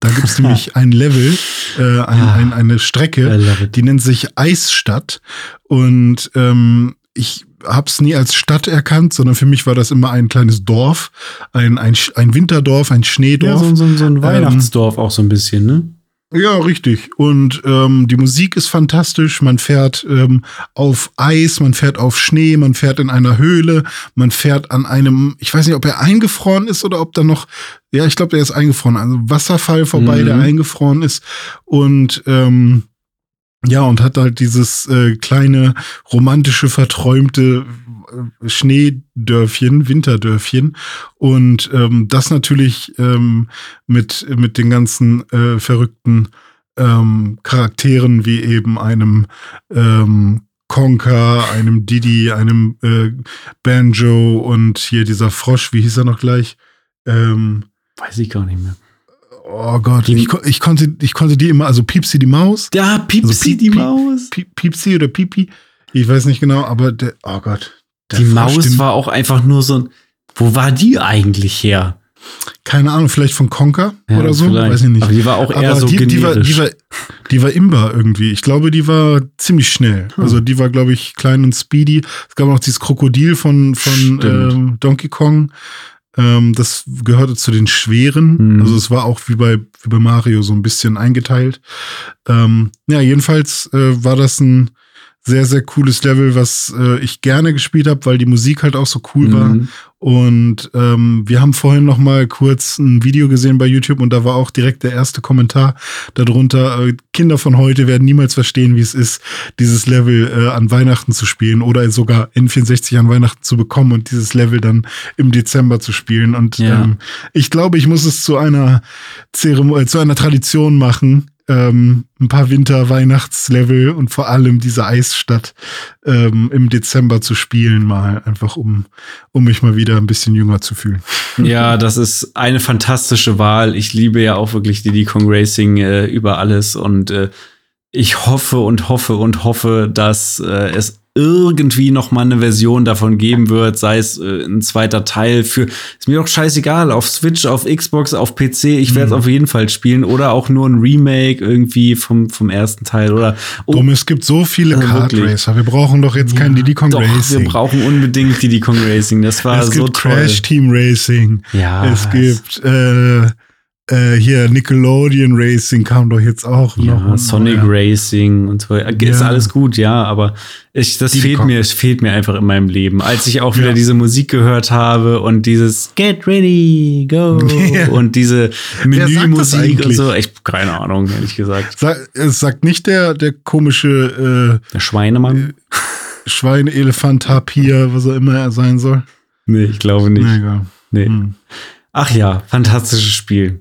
Da gibt es nämlich ein Level, äh, ein, ein, eine Strecke, die nennt sich Eisstadt. Und ähm, ich hab's nie als Stadt erkannt, sondern für mich war das immer ein kleines Dorf, ein, ein, ein Winterdorf, ein Ja, Schneedorf. so, so, so ein Weihnachtsdorf auch so ein bisschen, ne? Ja, richtig. Und ähm, die Musik ist fantastisch. Man fährt ähm, auf Eis, man fährt auf Schnee, man fährt in einer Höhle, man fährt an einem, ich weiß nicht, ob er eingefroren ist oder ob da noch, ja, ich glaube, der ist eingefroren, also Wasserfall vorbei, Mhm. der eingefroren ist. Und ähm, ja, und hat halt dieses äh, kleine, romantische, verträumte äh, Schneedörfchen, Winterdörfchen. Und ähm, das natürlich ähm, mit, mit den ganzen äh, verrückten ähm, Charakteren wie eben einem ähm, Conker, einem Didi, einem äh, Banjo und hier dieser Frosch, wie hieß er noch gleich? Ähm, Weiß ich gar nicht mehr. Oh Gott, Die- ich, ich, konnte, ich konnte die immer, also Piepsi die Maus, Ja, Piepsi, Also Piep- die Piep- Maus. Piep, Piepsi oder Pipi, ich weiß nicht genau, aber der, oh Gott. der Die Frosch, Maus den- war auch einfach nur so ein. Wo war die eigentlich her? keine Ahnung, vielleicht von Conker Ja, oder so, vielleicht. weiß ich nicht. Aber die war auch eher so die, die, war, generisch. die, war, die war imbar irgendwie. Ich glaube, die war ziemlich schnell. Hm. Also die war, glaube ich, klein und speedy. Es gab auch dieses Krokodil von, von ähm, Donkey Kong. Ähm, das gehörte zu den schweren. Hm. Also es war auch wie bei, wie bei Mario so ein bisschen eingeteilt. Ähm, ja, jedenfalls äh, war das ein sehr, sehr cooles Level, was äh, ich gerne gespielt habe, weil die Musik halt auch so cool war. Und ähm, wir haben vorhin noch mal kurz ein Video gesehen bei YouTube und da war auch direkt der erste Kommentar darunter. Äh, Kinder von heute werden niemals verstehen, wie es ist, dieses Level äh, an Weihnachten zu spielen oder sogar N64 an Weihnachten zu bekommen und dieses Level dann im Dezember zu spielen. Und Ja. ähm, ich glaube, ich muss es zu einer Zeremonie, zu einer Tradition machen. Ähm, ein paar Winter-Weihnachtslevel und vor allem diese Eisstadt ähm, im Dezember zu spielen, mal einfach um, um mich mal wieder ein bisschen jünger zu fühlen. Ja, das ist eine fantastische Wahl. Ich liebe ja auch wirklich Diddy Kong Racing äh, über alles und äh, ich hoffe und hoffe und hoffe, dass äh, es irgendwie noch mal eine Version davon geben wird, sei es äh, ein zweiter Teil für ist mir doch scheißegal, auf Switch, auf Xbox, auf PC, ich werde es auf jeden Fall spielen oder auch nur ein Remake irgendwie vom vom ersten Teil oder oh, Drum, es gibt so viele Also Kart. Racer. Wir brauchen doch jetzt kein Diddy Kong doch, Racing. wir brauchen unbedingt Diddy Kong Racing, das war es so gibt toll. Crash Team Racing. Ja, es gibt äh, äh, hier Nickelodeon Racing kam doch jetzt auch noch. Ja, Und Sonic neuer. Racing und so. Ist Ja. alles gut, ja, aber ich, das Die fehlt mir, es fehlt mir einfach in meinem Leben. Als ich auch wieder Ja. diese Musik gehört habe und dieses Get ready, go Ja. und diese Menümusik und so. Ich keine Ahnung, ehrlich gesagt. Sag, es sagt nicht der, der komische Der Schweinemann? äh, Schwein, Elefant, Tapir, was auch immer er sein soll. Nee, ich glaube nicht. Nee. Nee. Hm. Ach ja, fantastisches Spiel.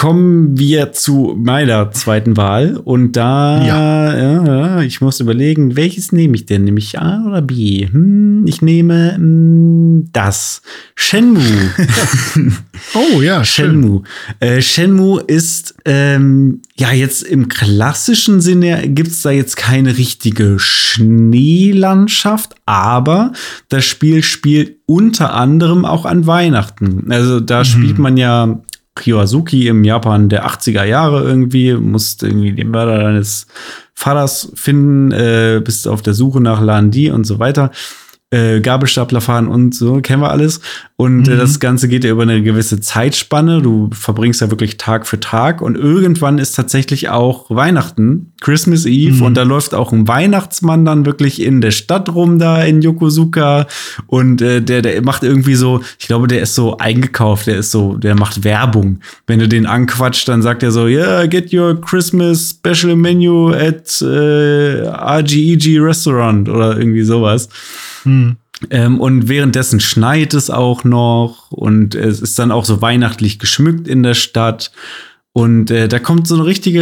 Kommen wir zu meiner zweiten Wahl. Und da, Ja. ja, ich muss überlegen, welches nehme ich denn? Nehme ich A oder B? Hm, ich nehme hm, das. Shenmue. Oh ja, schön. Shenmue. Äh, Shenmue ist, ähm, ja, jetzt im klassischen Sinne gibt's da jetzt keine richtige Schneelandschaft, aber das Spiel spielt unter anderem auch an Weihnachten. Also da spielt man ja Kiyosuki im Japan der 80er Jahre irgendwie, musst irgendwie den Mörder deines Vaters finden, äh, bist auf der Suche nach Landi und so weiter. Äh, Gabelstapler fahren und so, kennen wir alles. Und äh, das Ganze geht ja über eine gewisse Zeitspanne. Du verbringst ja wirklich Tag für Tag und irgendwann ist tatsächlich auch Weihnachten, Christmas Eve, und da läuft auch ein Weihnachtsmann dann wirklich in der Stadt rum da in Yokosuka und äh, der, der macht irgendwie so, ich glaube, der ist so eingekauft, der ist so, der macht Werbung. Wenn du den anquatscht, dann sagt er so, yeah, get your Christmas special menu at äh, RGEG Restaurant oder irgendwie sowas. Ähm, und währenddessen schneit es auch noch und es ist dann auch so weihnachtlich geschmückt in der Stadt. Und äh, da kommt so eine richtige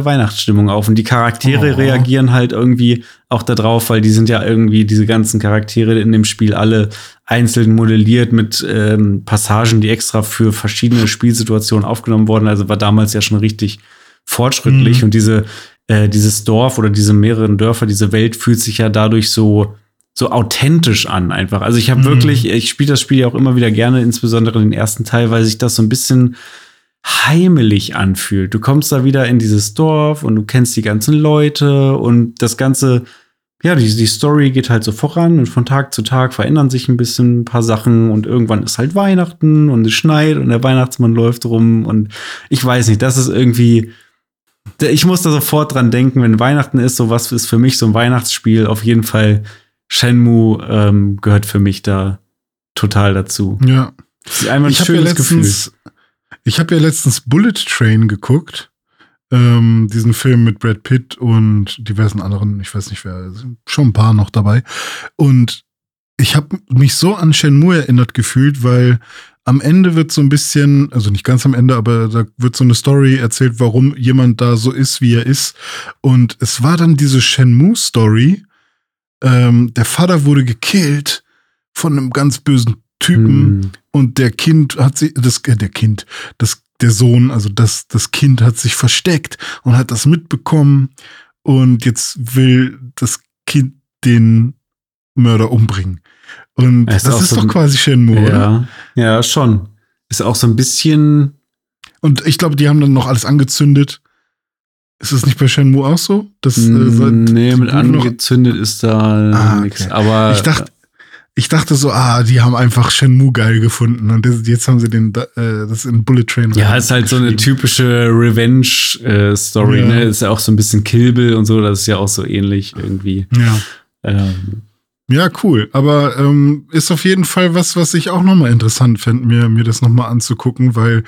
äh, Weihnachtsstimmung auf. Und die Charaktere Oh. reagieren halt irgendwie auch darauf, weil die sind ja irgendwie, diese ganzen Charaktere in dem Spiel alle einzeln modelliert mit ähm, Passagen, die extra für verschiedene Spielsituationen aufgenommen wurden. Also war damals ja schon richtig fortschrittlich. Und diese äh, dieses Dorf oder diese mehreren Dörfer, diese Welt fühlt sich ja dadurch so so authentisch an einfach. Also ich habe Mhm. wirklich, ich spiele das Spiel ja auch immer wieder gerne, insbesondere den ersten Teil, weil sich das so ein bisschen heimelig anfühlt. Du kommst da wieder in dieses Dorf und du kennst die ganzen Leute und das ganze, ja, die, die Story geht halt so voran und von Tag zu Tag verändern sich ein bisschen ein paar Sachen und irgendwann ist halt Weihnachten und es schneit und der Weihnachtsmann läuft rum und ich weiß nicht, das ist irgendwie, ich muss da sofort dran denken, wenn Weihnachten ist, so was ist für mich so ein Weihnachtsspiel, auf jeden Fall Shenmue ähm, gehört für mich da total dazu. Ja. Das ist einfach ein Ich habe ja schönes Gefühl. letztens, ich habe ja letztens Bullet Train geguckt. Ähm, diesen Film mit Brad Pitt und diversen anderen, ich weiß nicht wer, schon ein paar noch dabei. Und ich habe mich so an Shenmue erinnert gefühlt, weil am Ende wird so ein bisschen, also nicht ganz am Ende, aber da wird so eine Story erzählt, warum jemand da so ist, wie er ist. Und es war dann diese Shenmue-Story. Ähm, der Vater wurde gekillt von einem ganz bösen Typen. Hm. Und der Kind hat sich, das, äh, der Kind, das, der Sohn, also das, das Kind hat sich versteckt und hat das mitbekommen. Und jetzt will das Kind den Mörder umbringen. Und ist das ist so doch quasi Shenmue, oder? Ja, ja, schon. Ist auch so ein bisschen. Und ich glaube, die haben dann noch alles angezündet. Ist es nicht bei Shenmue auch so? Das, äh, mm, nee, mit Bude noch- angezündet ist da Ah, okay. nichts. Aber Ich dachte, ich dachte so, ah, die haben einfach Shenmue geil gefunden und das, jetzt haben sie den, äh, das in Bullet Train. ja, ist halt so eine typische Revenge-Story, Ja. ne? Ist ja auch so ein bisschen Kill Bill und so, das ist ja auch so ähnlich irgendwie. Ja. Ähm, Ja, cool. Aber ähm, ist auf jeden Fall was, was ich auch nochmal interessant fände, mir, mir das nochmal anzugucken, weil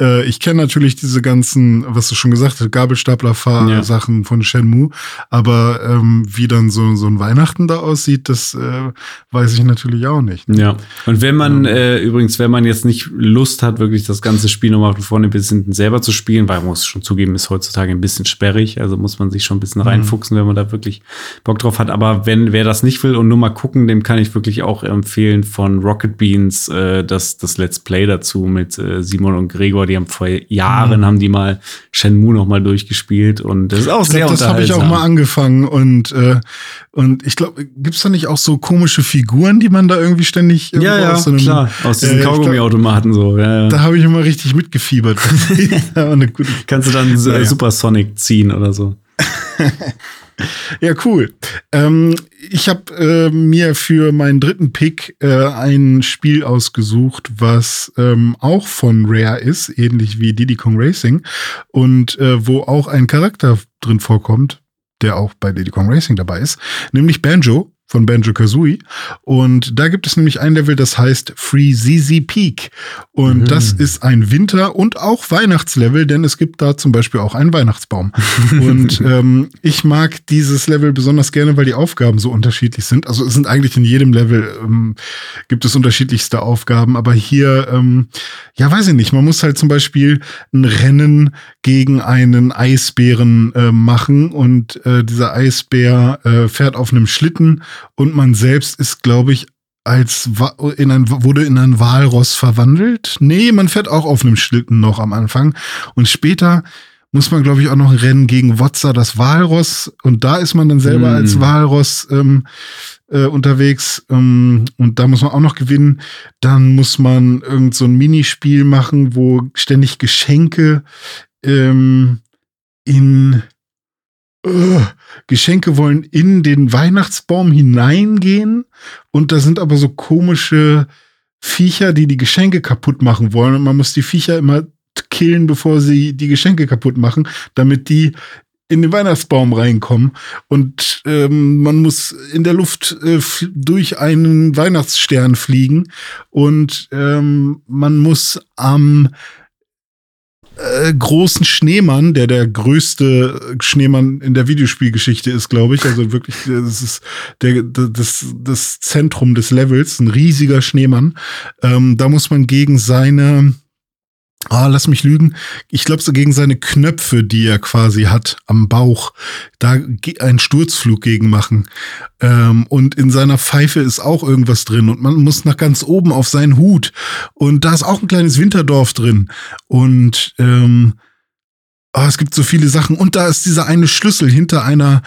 äh, ich kenne natürlich diese ganzen, was du schon gesagt hast, Ja. Gabelstaplerfahr-Sachen von Shenmue, aber ähm, wie dann so, so ein Weihnachten da aussieht, das äh, weiß ich natürlich auch nicht. Ja, und wenn man Ja. äh, übrigens, wenn man jetzt nicht Lust hat, wirklich das ganze Spiel nochmal von vorne bis hinten selber zu spielen, weil man muss schon zugeben, ist heutzutage ein bisschen sperrig, also muss man sich schon ein bisschen Mhm. reinfuchsen, wenn man da wirklich Bock drauf hat. Aber wenn wer das nicht will und nur mal gucken, dem kann ich wirklich auch empfehlen von Rocket Beans äh, das, das Let's Play dazu mit äh, Simon und Gregor. Die haben vor Jahren Mhm. haben die mal Shenmue nochmal durchgespielt und das ist auch Ich sehr glaub, das habe ich auch mal angefangen und äh, und ich glaube, gibt's da nicht auch so komische Figuren, die man da irgendwie ständig irgendwo ja, ja, aus so einem, klar, aus diesen Äh, Kaugummiautomaten so. Ja, ja. Da habe ich immer richtig mitgefiebert. Kannst du dann äh. Super Sonic ziehen oder so. Ja, cool. Ähm, ich habe äh, mir für meinen dritten Pick äh, ein Spiel ausgesucht, was ähm, auch von Rare ist, ähnlich wie Diddy Kong Racing und äh, wo auch ein Charakter drin vorkommt, der auch bei Diddy Kong Racing dabei ist, nämlich Banjo von Banjo Kazooie. Und da gibt es nämlich ein Level, das heißt Free ZZ Peak. Und Mhm. das ist ein Winter- und auch Weihnachtslevel, denn es gibt da zum Beispiel auch einen Weihnachtsbaum. und ähm, ich mag dieses Level besonders gerne, weil die Aufgaben so unterschiedlich sind. Also es sind eigentlich in jedem Level ähm, gibt es unterschiedlichste Aufgaben, aber hier, ähm, ja, weiß ich nicht, man muss halt zum Beispiel ein Rennen gegen einen Eisbären äh, machen und äh, dieser Eisbär äh, fährt auf einem Schlitten und man selbst ist, glaube ich, als in ein, wurde in ein Walross verwandelt. Nee, man fährt auch auf einem Schlitten noch am Anfang. Und später muss man, glaube ich, auch noch Rennen gegen Wotzer, das Walross. Und da ist man dann selber Hm. als Walross ähm, äh, unterwegs. Ähm, und da muss man auch noch gewinnen. Dann muss man irgend so ein Minispiel machen, wo ständig Geschenke ähm, in äh, Geschenke wollen in den Weihnachtsbaum hineingehen. Und da sind aber so komische Viecher, die die Geschenke kaputt machen wollen. Und man muss die Viecher immer killen, bevor sie die Geschenke kaputt machen, damit die in den Weihnachtsbaum reinkommen. Und ähm, man muss in der Luft äh, durch einen Weihnachtsstern fliegen. Und ähm, man muss am äh, großen Schneemann, der der größte Schneemann in der Videospielgeschichte ist, glaube ich. Also wirklich, das ist der, das, das Zentrum des Levels, ein riesiger Schneemann. Ähm, da muss man gegen seine, ah, lass mich lügen, ich glaube so gegen seine Knöpfe, die er quasi hat am Bauch, da einen Sturzflug gegen machen. Ähm, und in seiner Pfeife ist auch irgendwas drin und man muss nach ganz oben auf seinen Hut. Und da ist auch ein kleines Winterdorf drin. Und ähm, oh, es gibt so viele Sachen. Und da ist dieser eine Schlüssel hinter einer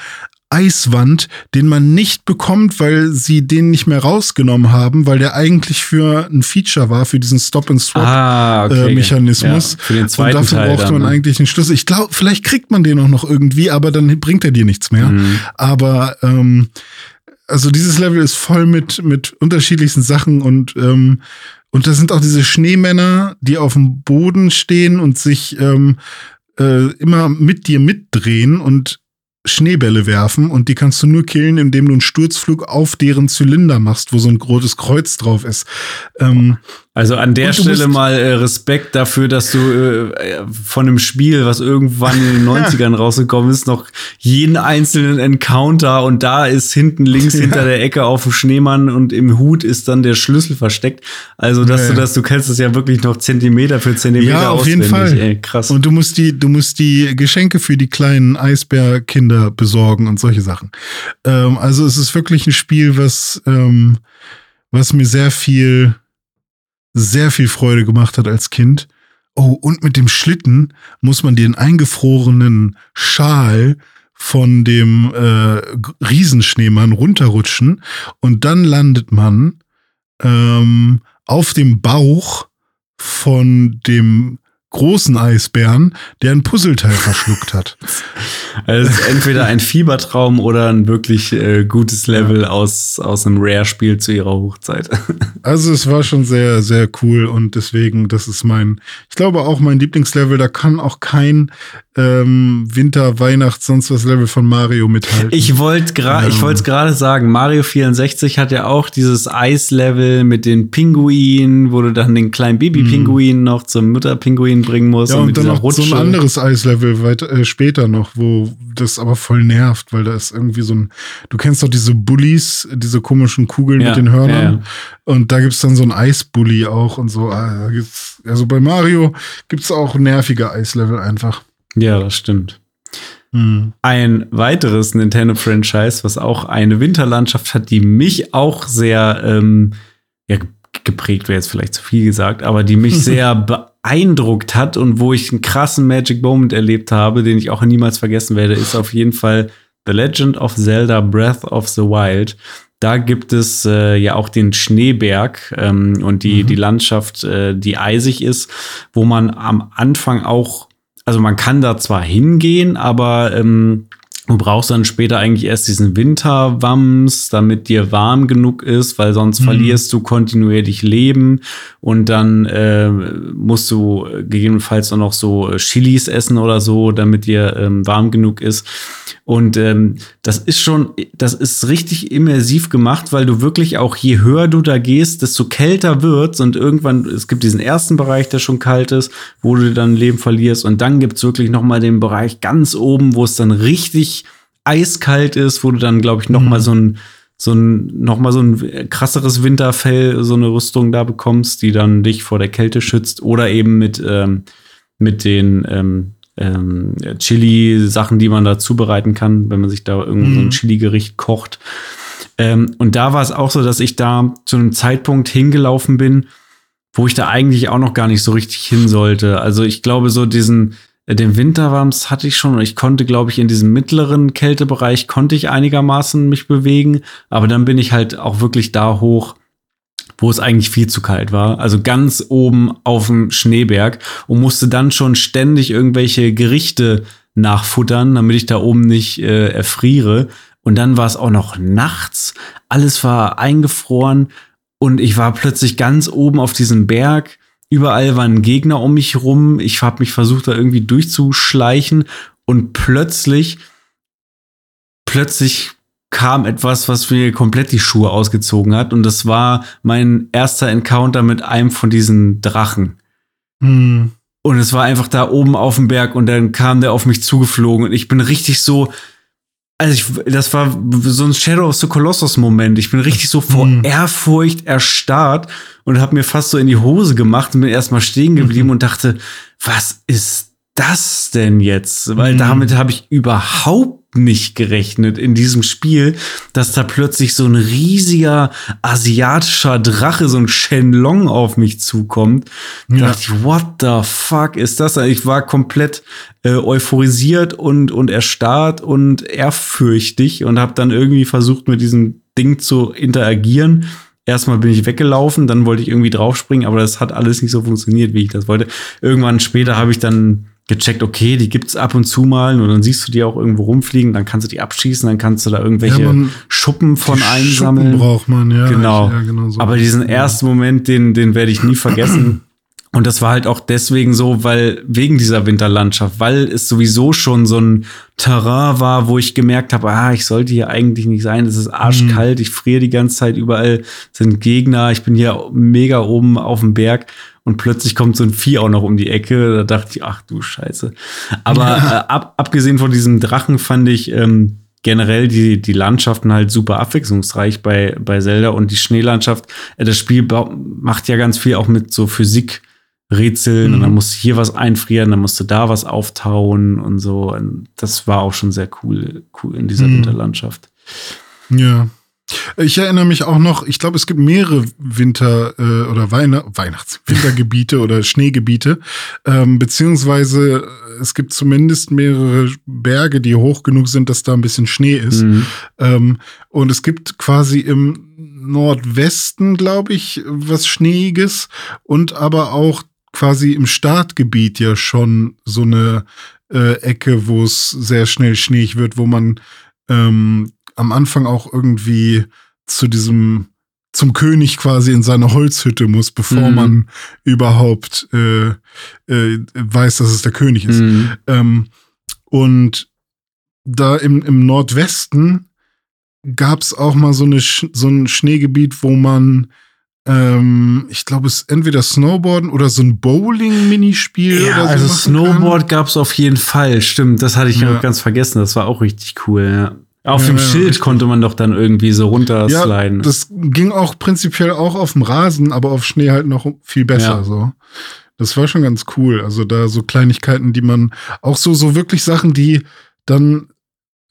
Eiswand, den man nicht bekommt, weil sie den nicht mehr rausgenommen haben, weil der eigentlich für ein Feature war, für diesen Stop-and-Swap-Mechanismus. Ah, okay. ja, für den zweiten Und dafür Teil braucht dann, man ne? eigentlich einen Schlüssel. Ich glaube, vielleicht kriegt man den auch noch irgendwie, aber dann bringt er dir nichts mehr. Mhm. Aber ähm, also dieses Level ist voll mit, mit unterschiedlichsten Sachen und ähm, und da sind auch diese Schneemänner, die auf dem Boden stehen und sich ähm, äh, immer mit dir mitdrehen und Schneebälle werfen und die kannst du nur killen, indem du einen Sturzflug auf deren Zylinder machst, wo so ein rotes Kreuz drauf ist. Ähm, Also an der Stelle mal äh, Respekt dafür, dass du äh, von einem Spiel, was irgendwann in den 90ern rausgekommen ist, noch jeden einzelnen Encounter und da ist hinten links Ja. hinter der Ecke auf dem Schneemann und im Hut ist dann der Schlüssel versteckt. Also, dass Ja, du das, du kennst das ja wirklich noch Zentimeter für Zentimeter ja, auf jeden auswendig. Fall. Ey, krass. Und du musst die, du musst die Geschenke für die kleinen Eisbärkinder besorgen und solche Sachen. Ähm, also es ist wirklich ein Spiel, was, ähm, was mir sehr viel, sehr viel Freude gemacht hat als Kind. Oh, und mit dem Schlitten muss man den eingefrorenen Schal von dem äh, Riesenschneemann runterrutschen und dann landet man ähm, auf dem Bauch von dem großen Eisbären, der ein Puzzleteil verschluckt hat. Also es ist entweder ein Fiebertraum oder ein wirklich äh, gutes Level aus, aus einem Rare-Spiel zu ihrer Hochzeit. Also es war schon sehr, sehr cool und deswegen, das ist mein, ich glaube auch mein Lieblingslevel. Da kann auch kein ähm, Winter, Weihnachts, sonst was Level von Mario mithalten. Ich wollte gerade, ich Ja. wollte es gerade sagen, Mario 64 hat ja auch dieses Eislevel mit den Pinguinen, wo du dann den kleinen Baby-Pinguin noch zum Mutterpinguin bringen musst Mhm. ja, und und dann noch Rutsche. so ein anderes Eislevel weiter, äh, später noch, wo das aber voll nervt, weil da ist irgendwie so ein, du kennst doch diese Bullies, diese komischen Kugeln Ja, mit den Hörnern. ja. Und da gibt's dann so ein Eisbully auch und so. Ah, also bei Mario gibt's auch nervige Eislevel einfach. Ja, das stimmt. Hm. Ein weiteres Nintendo-Franchise, was auch eine Winterlandschaft hat, die mich auch sehr ähm, ja, ge- geprägt wäre jetzt vielleicht zu viel gesagt, aber die mich sehr beeindruckt hat und wo ich einen krassen Magic Moment erlebt habe, den ich auch niemals vergessen werde, ist auf jeden Fall The Legend of Zelda Breath of the Wild. Da gibt es äh, ja auch den Schneeberg ähm, und die, die Landschaft, äh, die eisig ist, wo man am Anfang auch, also man kann da zwar hingehen, aber ähm, du brauchst dann später eigentlich erst diesen Winterwams, damit dir warm genug ist, weil sonst Mhm. verlierst du kontinuierlich Leben und dann äh, musst du gegebenenfalls auch noch so äh, Chilis essen oder so, damit dir ähm, warm genug ist. Und ähm, das ist schon, das ist richtig immersiv gemacht, weil du wirklich auch, je höher du da gehst, desto kälter wird's und irgendwann, es gibt diesen ersten Bereich, der schon kalt ist, wo du dann Leben verlierst und dann gibt's wirklich noch mal den Bereich ganz oben, wo es dann richtig eiskalt ist, wo du dann, glaube ich, noch mal so ein so ein noch mal so ein krasseres Winterfell, so eine Rüstung da bekommst, die dann dich vor der Kälte schützt oder eben mit ähm, mit den ähm, ähm, Chili-Sachen, die man da zubereiten kann, wenn man sich da irgend so ein Mhm. Chili-Gericht kocht. Ähm, und da war es auch so, dass ich da zu einem Zeitpunkt hingelaufen bin, wo ich da eigentlich auch noch gar nicht so richtig hin sollte. Also ich glaube, so diesen, den Winterwams hatte ich schon und ich konnte, glaube ich, in diesem mittleren Kältebereich konnte ich einigermaßen mich bewegen, aber dann bin ich halt auch wirklich da hoch, wo es eigentlich viel zu kalt war. Also ganz oben auf dem Schneeberg und musste dann schon ständig irgendwelche Gerichte nachfuttern, damit ich da oben nicht äh, erfriere. Und dann war es auch noch nachts. Alles war eingefroren und ich war plötzlich ganz oben auf diesem Berg. Überall waren Gegner um mich rum. Ich habe mich versucht, da irgendwie durchzuschleichen und plötzlich, plötzlich kam etwas, was mir komplett die Schuhe ausgezogen hat. Und das war mein erster Encounter mit einem von diesen Drachen. Hm. Und es war einfach da oben auf dem Berg und dann kam der auf mich zugeflogen und ich bin richtig so, also ich, das war so ein Shadow of the Colossus Moment. Ich bin richtig so vor Hm. Ehrfurcht erstarrt und habe mir fast so in die Hose gemacht und bin erstmal stehen geblieben Mhm. und dachte, was ist das denn jetzt? Weil Mhm. damit habe ich überhaupt nicht gerechnet in diesem Spiel, dass da plötzlich so ein riesiger asiatischer Drache, so ein Shenlong auf mich zukommt. Da Ja. dachte ich, what the fuck ist das? Ich war komplett äh, euphorisiert und, und erstarrt und ehrfürchtig und habe dann irgendwie versucht, mit diesem Ding zu interagieren. Erstmal bin ich weggelaufen, dann wollte ich irgendwie draufspringen, aber das hat alles nicht so funktioniert, wie ich das wollte. Irgendwann später habe ich dann gecheckt, okay, die gibt's ab und zu mal und dann siehst du die auch irgendwo rumfliegen, dann kannst du die abschießen, dann kannst du da irgendwelche Ja, man- Schuppen von einsammeln. Schuppen braucht man, ja. Genau. Ja, genau so. Aber diesen ersten Moment, den, den werde ich nie vergessen. Und das war halt auch deswegen so, weil wegen dieser Winterlandschaft, weil es sowieso schon so ein Terrain war, wo ich gemerkt habe, ah, ich sollte hier eigentlich nicht sein. Es ist arschkalt, ich friere die ganze Zeit, überall sind Gegner. Ich bin hier mega oben auf dem Berg und plötzlich kommt so ein Vieh auch noch um die Ecke. Da dachte ich, ach du Scheiße. Aber äh, ab, abgesehen von diesem Drachen fand ich ähm, generell die, die Landschaften halt super abwechslungsreich bei, bei Zelda und die Schneelandschaft. Äh, das Spiel macht ja ganz viel auch mit so Physik. Rätseln und dann musst du hier was einfrieren, dann musst du da was auftauen und so. Und das war auch schon sehr cool, cool in dieser Mhm. Winterlandschaft. Ja. Ich erinnere mich auch noch, ich glaube, es gibt mehrere Winter- äh, oder Weihn Weihnachts-, Wintergebiete oder Schneegebiete, ähm, beziehungsweise äh, es gibt zumindest mehrere Berge, die hoch genug sind, dass da ein bisschen Schnee ist. Mhm. Ähm, und es gibt quasi im Nordwesten, glaube ich, was Schneeiges und aber auch quasi im Startgebiet ja schon so eine äh, Ecke, wo es sehr schnell schneeig wird, wo man ähm, am Anfang auch irgendwie zu diesem zum König quasi in seine Holzhütte muss, bevor Mhm. man überhaupt äh, äh, weiß, dass es der König ist. Mhm. Ähm, und da im, im Nordwesten gab es auch mal so, eine, so ein Schneegebiet, wo man, ähm, ich glaube, es ist entweder Snowboarden oder so ein Bowling-Minispiel Ja, oder so. also Snowboard gab's auf jeden Fall. Stimmt, das hatte ich Ja. ja. ganz vergessen. Das war auch richtig cool. Ja. Auf Ja, dem ja, Schild richtig. konnte man doch dann irgendwie so runtersliden. Ja, das ging auch prinzipiell auch auf dem Rasen, aber auf Schnee halt noch viel besser. Ja. So. Das war schon ganz cool. Also da so Kleinigkeiten, die man auch so, so wirklich Sachen, die dann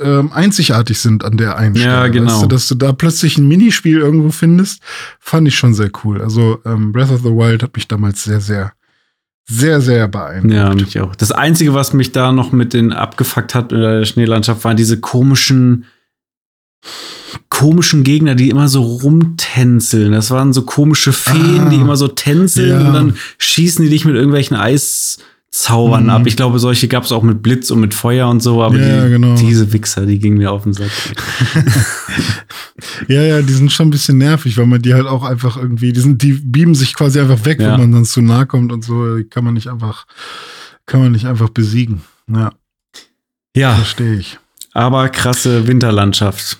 ähm, einzigartig sind an der einen Ja, Stelle. genau. Weißt du, dass du da plötzlich ein Minispiel irgendwo findest, fand ich schon sehr cool. Also ähm, Breath of the Wild hat mich damals sehr, sehr, sehr, sehr beeindruckt. Ja, mich auch. Das Einzige, was mich da noch mit den abgefuckt hat in der Schneelandschaft, waren diese komischen, komischen Gegner, die immer so rumtänzeln. Das waren so komische Feen, Ah, die immer so tänzeln ja. und dann schießen die dich mit irgendwelchen Eiszaubern Mhm. ab. Ich glaube, solche gab es auch mit Blitz und mit Feuer und so, aber Ja, die, genau. diese Wichser, die gingen mir auf den Sack. Ja, ja, die sind schon ein bisschen nervig, weil man die halt auch einfach irgendwie, die sind, die beamen sich quasi einfach weg, Ja. wenn man dann zu nah kommt und so, die kann man nicht einfach, kann man nicht einfach besiegen. Ja, Ja, verstehe ich. aber krasse Winterlandschaft.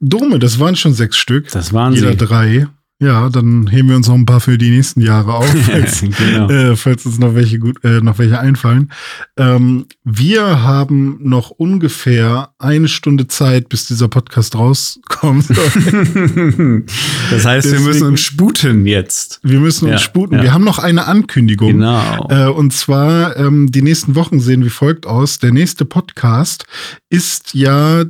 Dome, das waren schon sechs Stück. Das waren Jeder sie. drei. Ja, dann heben wir uns noch ein paar für die nächsten Jahre auf, falls, genau. äh, falls uns noch welche gut, äh, noch welche einfallen. Ähm, wir haben noch ungefähr eine Stunde Zeit, bis dieser Podcast rauskommt. das heißt, wir Deswegen- müssen uns sputen jetzt. wir müssen uns Ja, sputen. ja. Wir haben noch eine Ankündigung. Genau. Äh, und zwar, ähm, die nächsten Wochen sehen wie folgt aus. Der nächste Podcast ist ja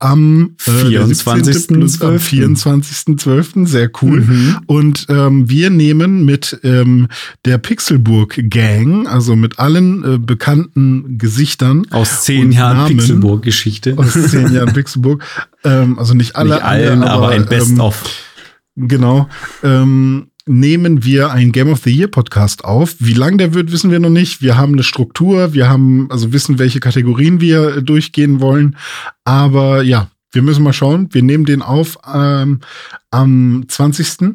am äh, der 24.12.. 17. plus am 24.12. Sehr cool. Mhm. Und ähm, wir nehmen mit ähm, der Pixelburg Gang, also mit allen äh, bekannten Gesichtern Aus zehn Jahren Pixelburg-Geschichte. aus zehn Jahren Pixelburg, ähm, also nicht alle, Nicht allen, alle, aber, ein ähm, Best-of. Genau. Ähm, nehmen wir einen Game of the Year Podcast auf. Wie lang der wird, wissen wir noch nicht. Wir haben eine Struktur, wir haben, also wissen, welche Kategorien wir äh, durchgehen wollen. Aber ja, wir müssen mal schauen. Wir nehmen den auf ähm, am 20.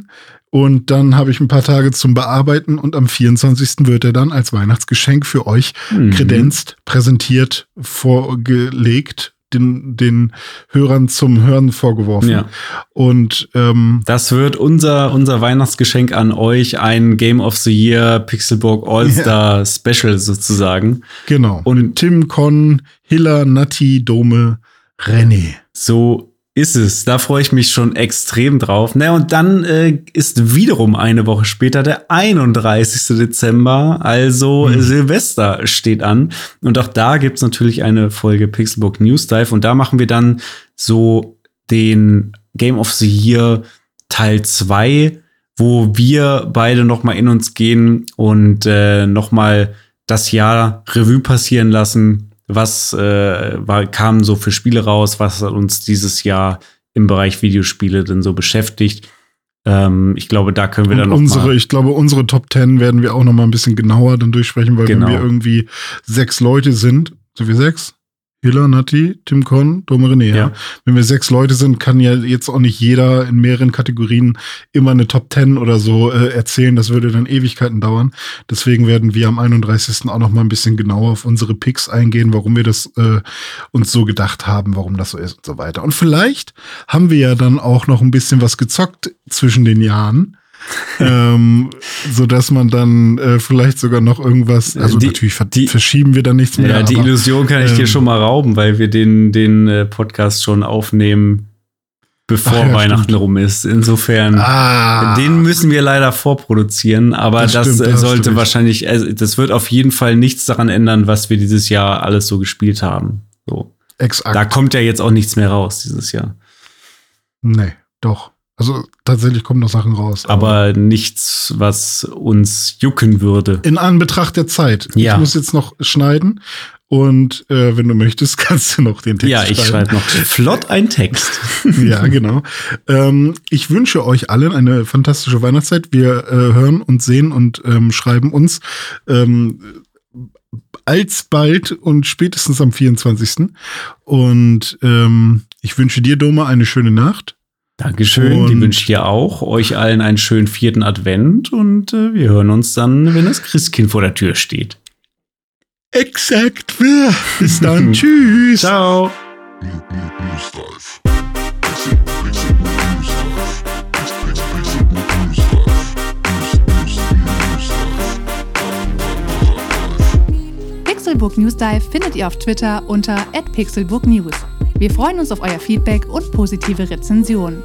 Und dann habe ich ein paar Tage zum Bearbeiten und am 24. wird er dann als Weihnachtsgeschenk für euch Mhm. kredenzt, präsentiert, vorgelegt, den, den Hörern zum Hören vorgeworfen. Ja. Und ähm, Das wird unser, unser Weihnachtsgeschenk an euch, ein Game of the Year Pixelburg All-Star Special sozusagen. genau. Und- Und Tim, Con, Hiller, Natti, Dome, René. So Ist es. Da freue ich mich schon extrem drauf. Na, und dann äh, ist wiederum eine Woche später der 31. Dezember, also Mhm. Silvester steht an. Und auch da gibt's natürlich eine Folge Pixelbook News Dive. Und da machen wir dann so den Game of the Year Teil 2, wo wir beide noch mal in uns gehen und äh, noch mal das Jahr Revue passieren lassen. Was äh, war, kamen so für Spiele raus? Was hat uns dieses Jahr im Bereich Videospiele denn so beschäftigt? Ähm, ich glaube, da können wir Und dann noch unsere, mal ich glaube, unsere Top 10 werden wir auch noch mal ein bisschen genauer dann durchsprechen, weil Genau. wenn wir irgendwie sechs Leute sind, so wie sechs, Hilla, Nati, Tim Con, Dome René, ja. Ja. Wenn wir sechs Leute sind, kann ja jetzt auch nicht jeder in mehreren Kategorien immer eine Top 10 oder so äh, erzählen. Das würde dann Ewigkeiten dauern. Deswegen werden wir am 31. auch noch mal ein bisschen genauer auf unsere Picks eingehen, warum wir das äh, uns so gedacht haben, warum das so ist und so weiter. Und vielleicht haben wir ja dann auch noch ein bisschen was gezockt zwischen den Jahren. Ähm, so dass man dann äh, vielleicht sogar noch irgendwas, also Die- natürlich ver die- verschieben wir dann nichts mehr. Ja, die aber- Illusion kann ich dir ähm, schon mal rauben, weil wir den, den äh, Podcast schon aufnehmen, bevor Ach ja, Weihnachten stimmt. rum ist. Insofern, Ah, den müssen wir leider vorproduzieren, aber Das das, stimmt, äh, sollte wahrscheinlich, also das wird auf jeden Fall nichts daran ändern, was wir dieses Jahr alles so gespielt haben. So. exakt. Da kommt ja jetzt auch nichts mehr raus dieses Jahr. nee, doch. Also tatsächlich kommen noch Sachen raus. Aber nichts, was uns jucken würde. in Anbetracht der Zeit. Ja. Ich muss jetzt noch schneiden. Und äh, wenn du möchtest, kannst du noch den Text Ja, ich schreiben. schreibe noch flott einen Text. ja, genau. Ähm, ich wünsche euch allen eine fantastische Weihnachtszeit. Wir äh, hören und sehen und ähm, schreiben uns ähm, alsbald und spätestens am 24. Und ähm, ich wünsche dir, Doma, eine schöne Nacht. Dankeschön, die Und- wünsche ich dir auch. Euch allen einen schönen vierten Advent und äh, wir hören uns dann, wenn das Christkind vor der Tür steht. Exakt. Bis dann. Tschüss. Ciao. News Dive. Pixel, Pixel, News Dive. Findet ihr auf Twitter unter @pixelbooknews. Wir freuen uns auf euer Feedback und positive Rezensionen.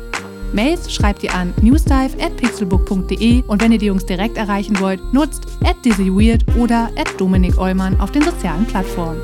Mails schreibt ihr an newsdive@pixelbook.de und wenn ihr die Jungs direkt erreichen wollt, nutzt @dizzyweird oder @dominik Eulmann auf den sozialen Plattformen.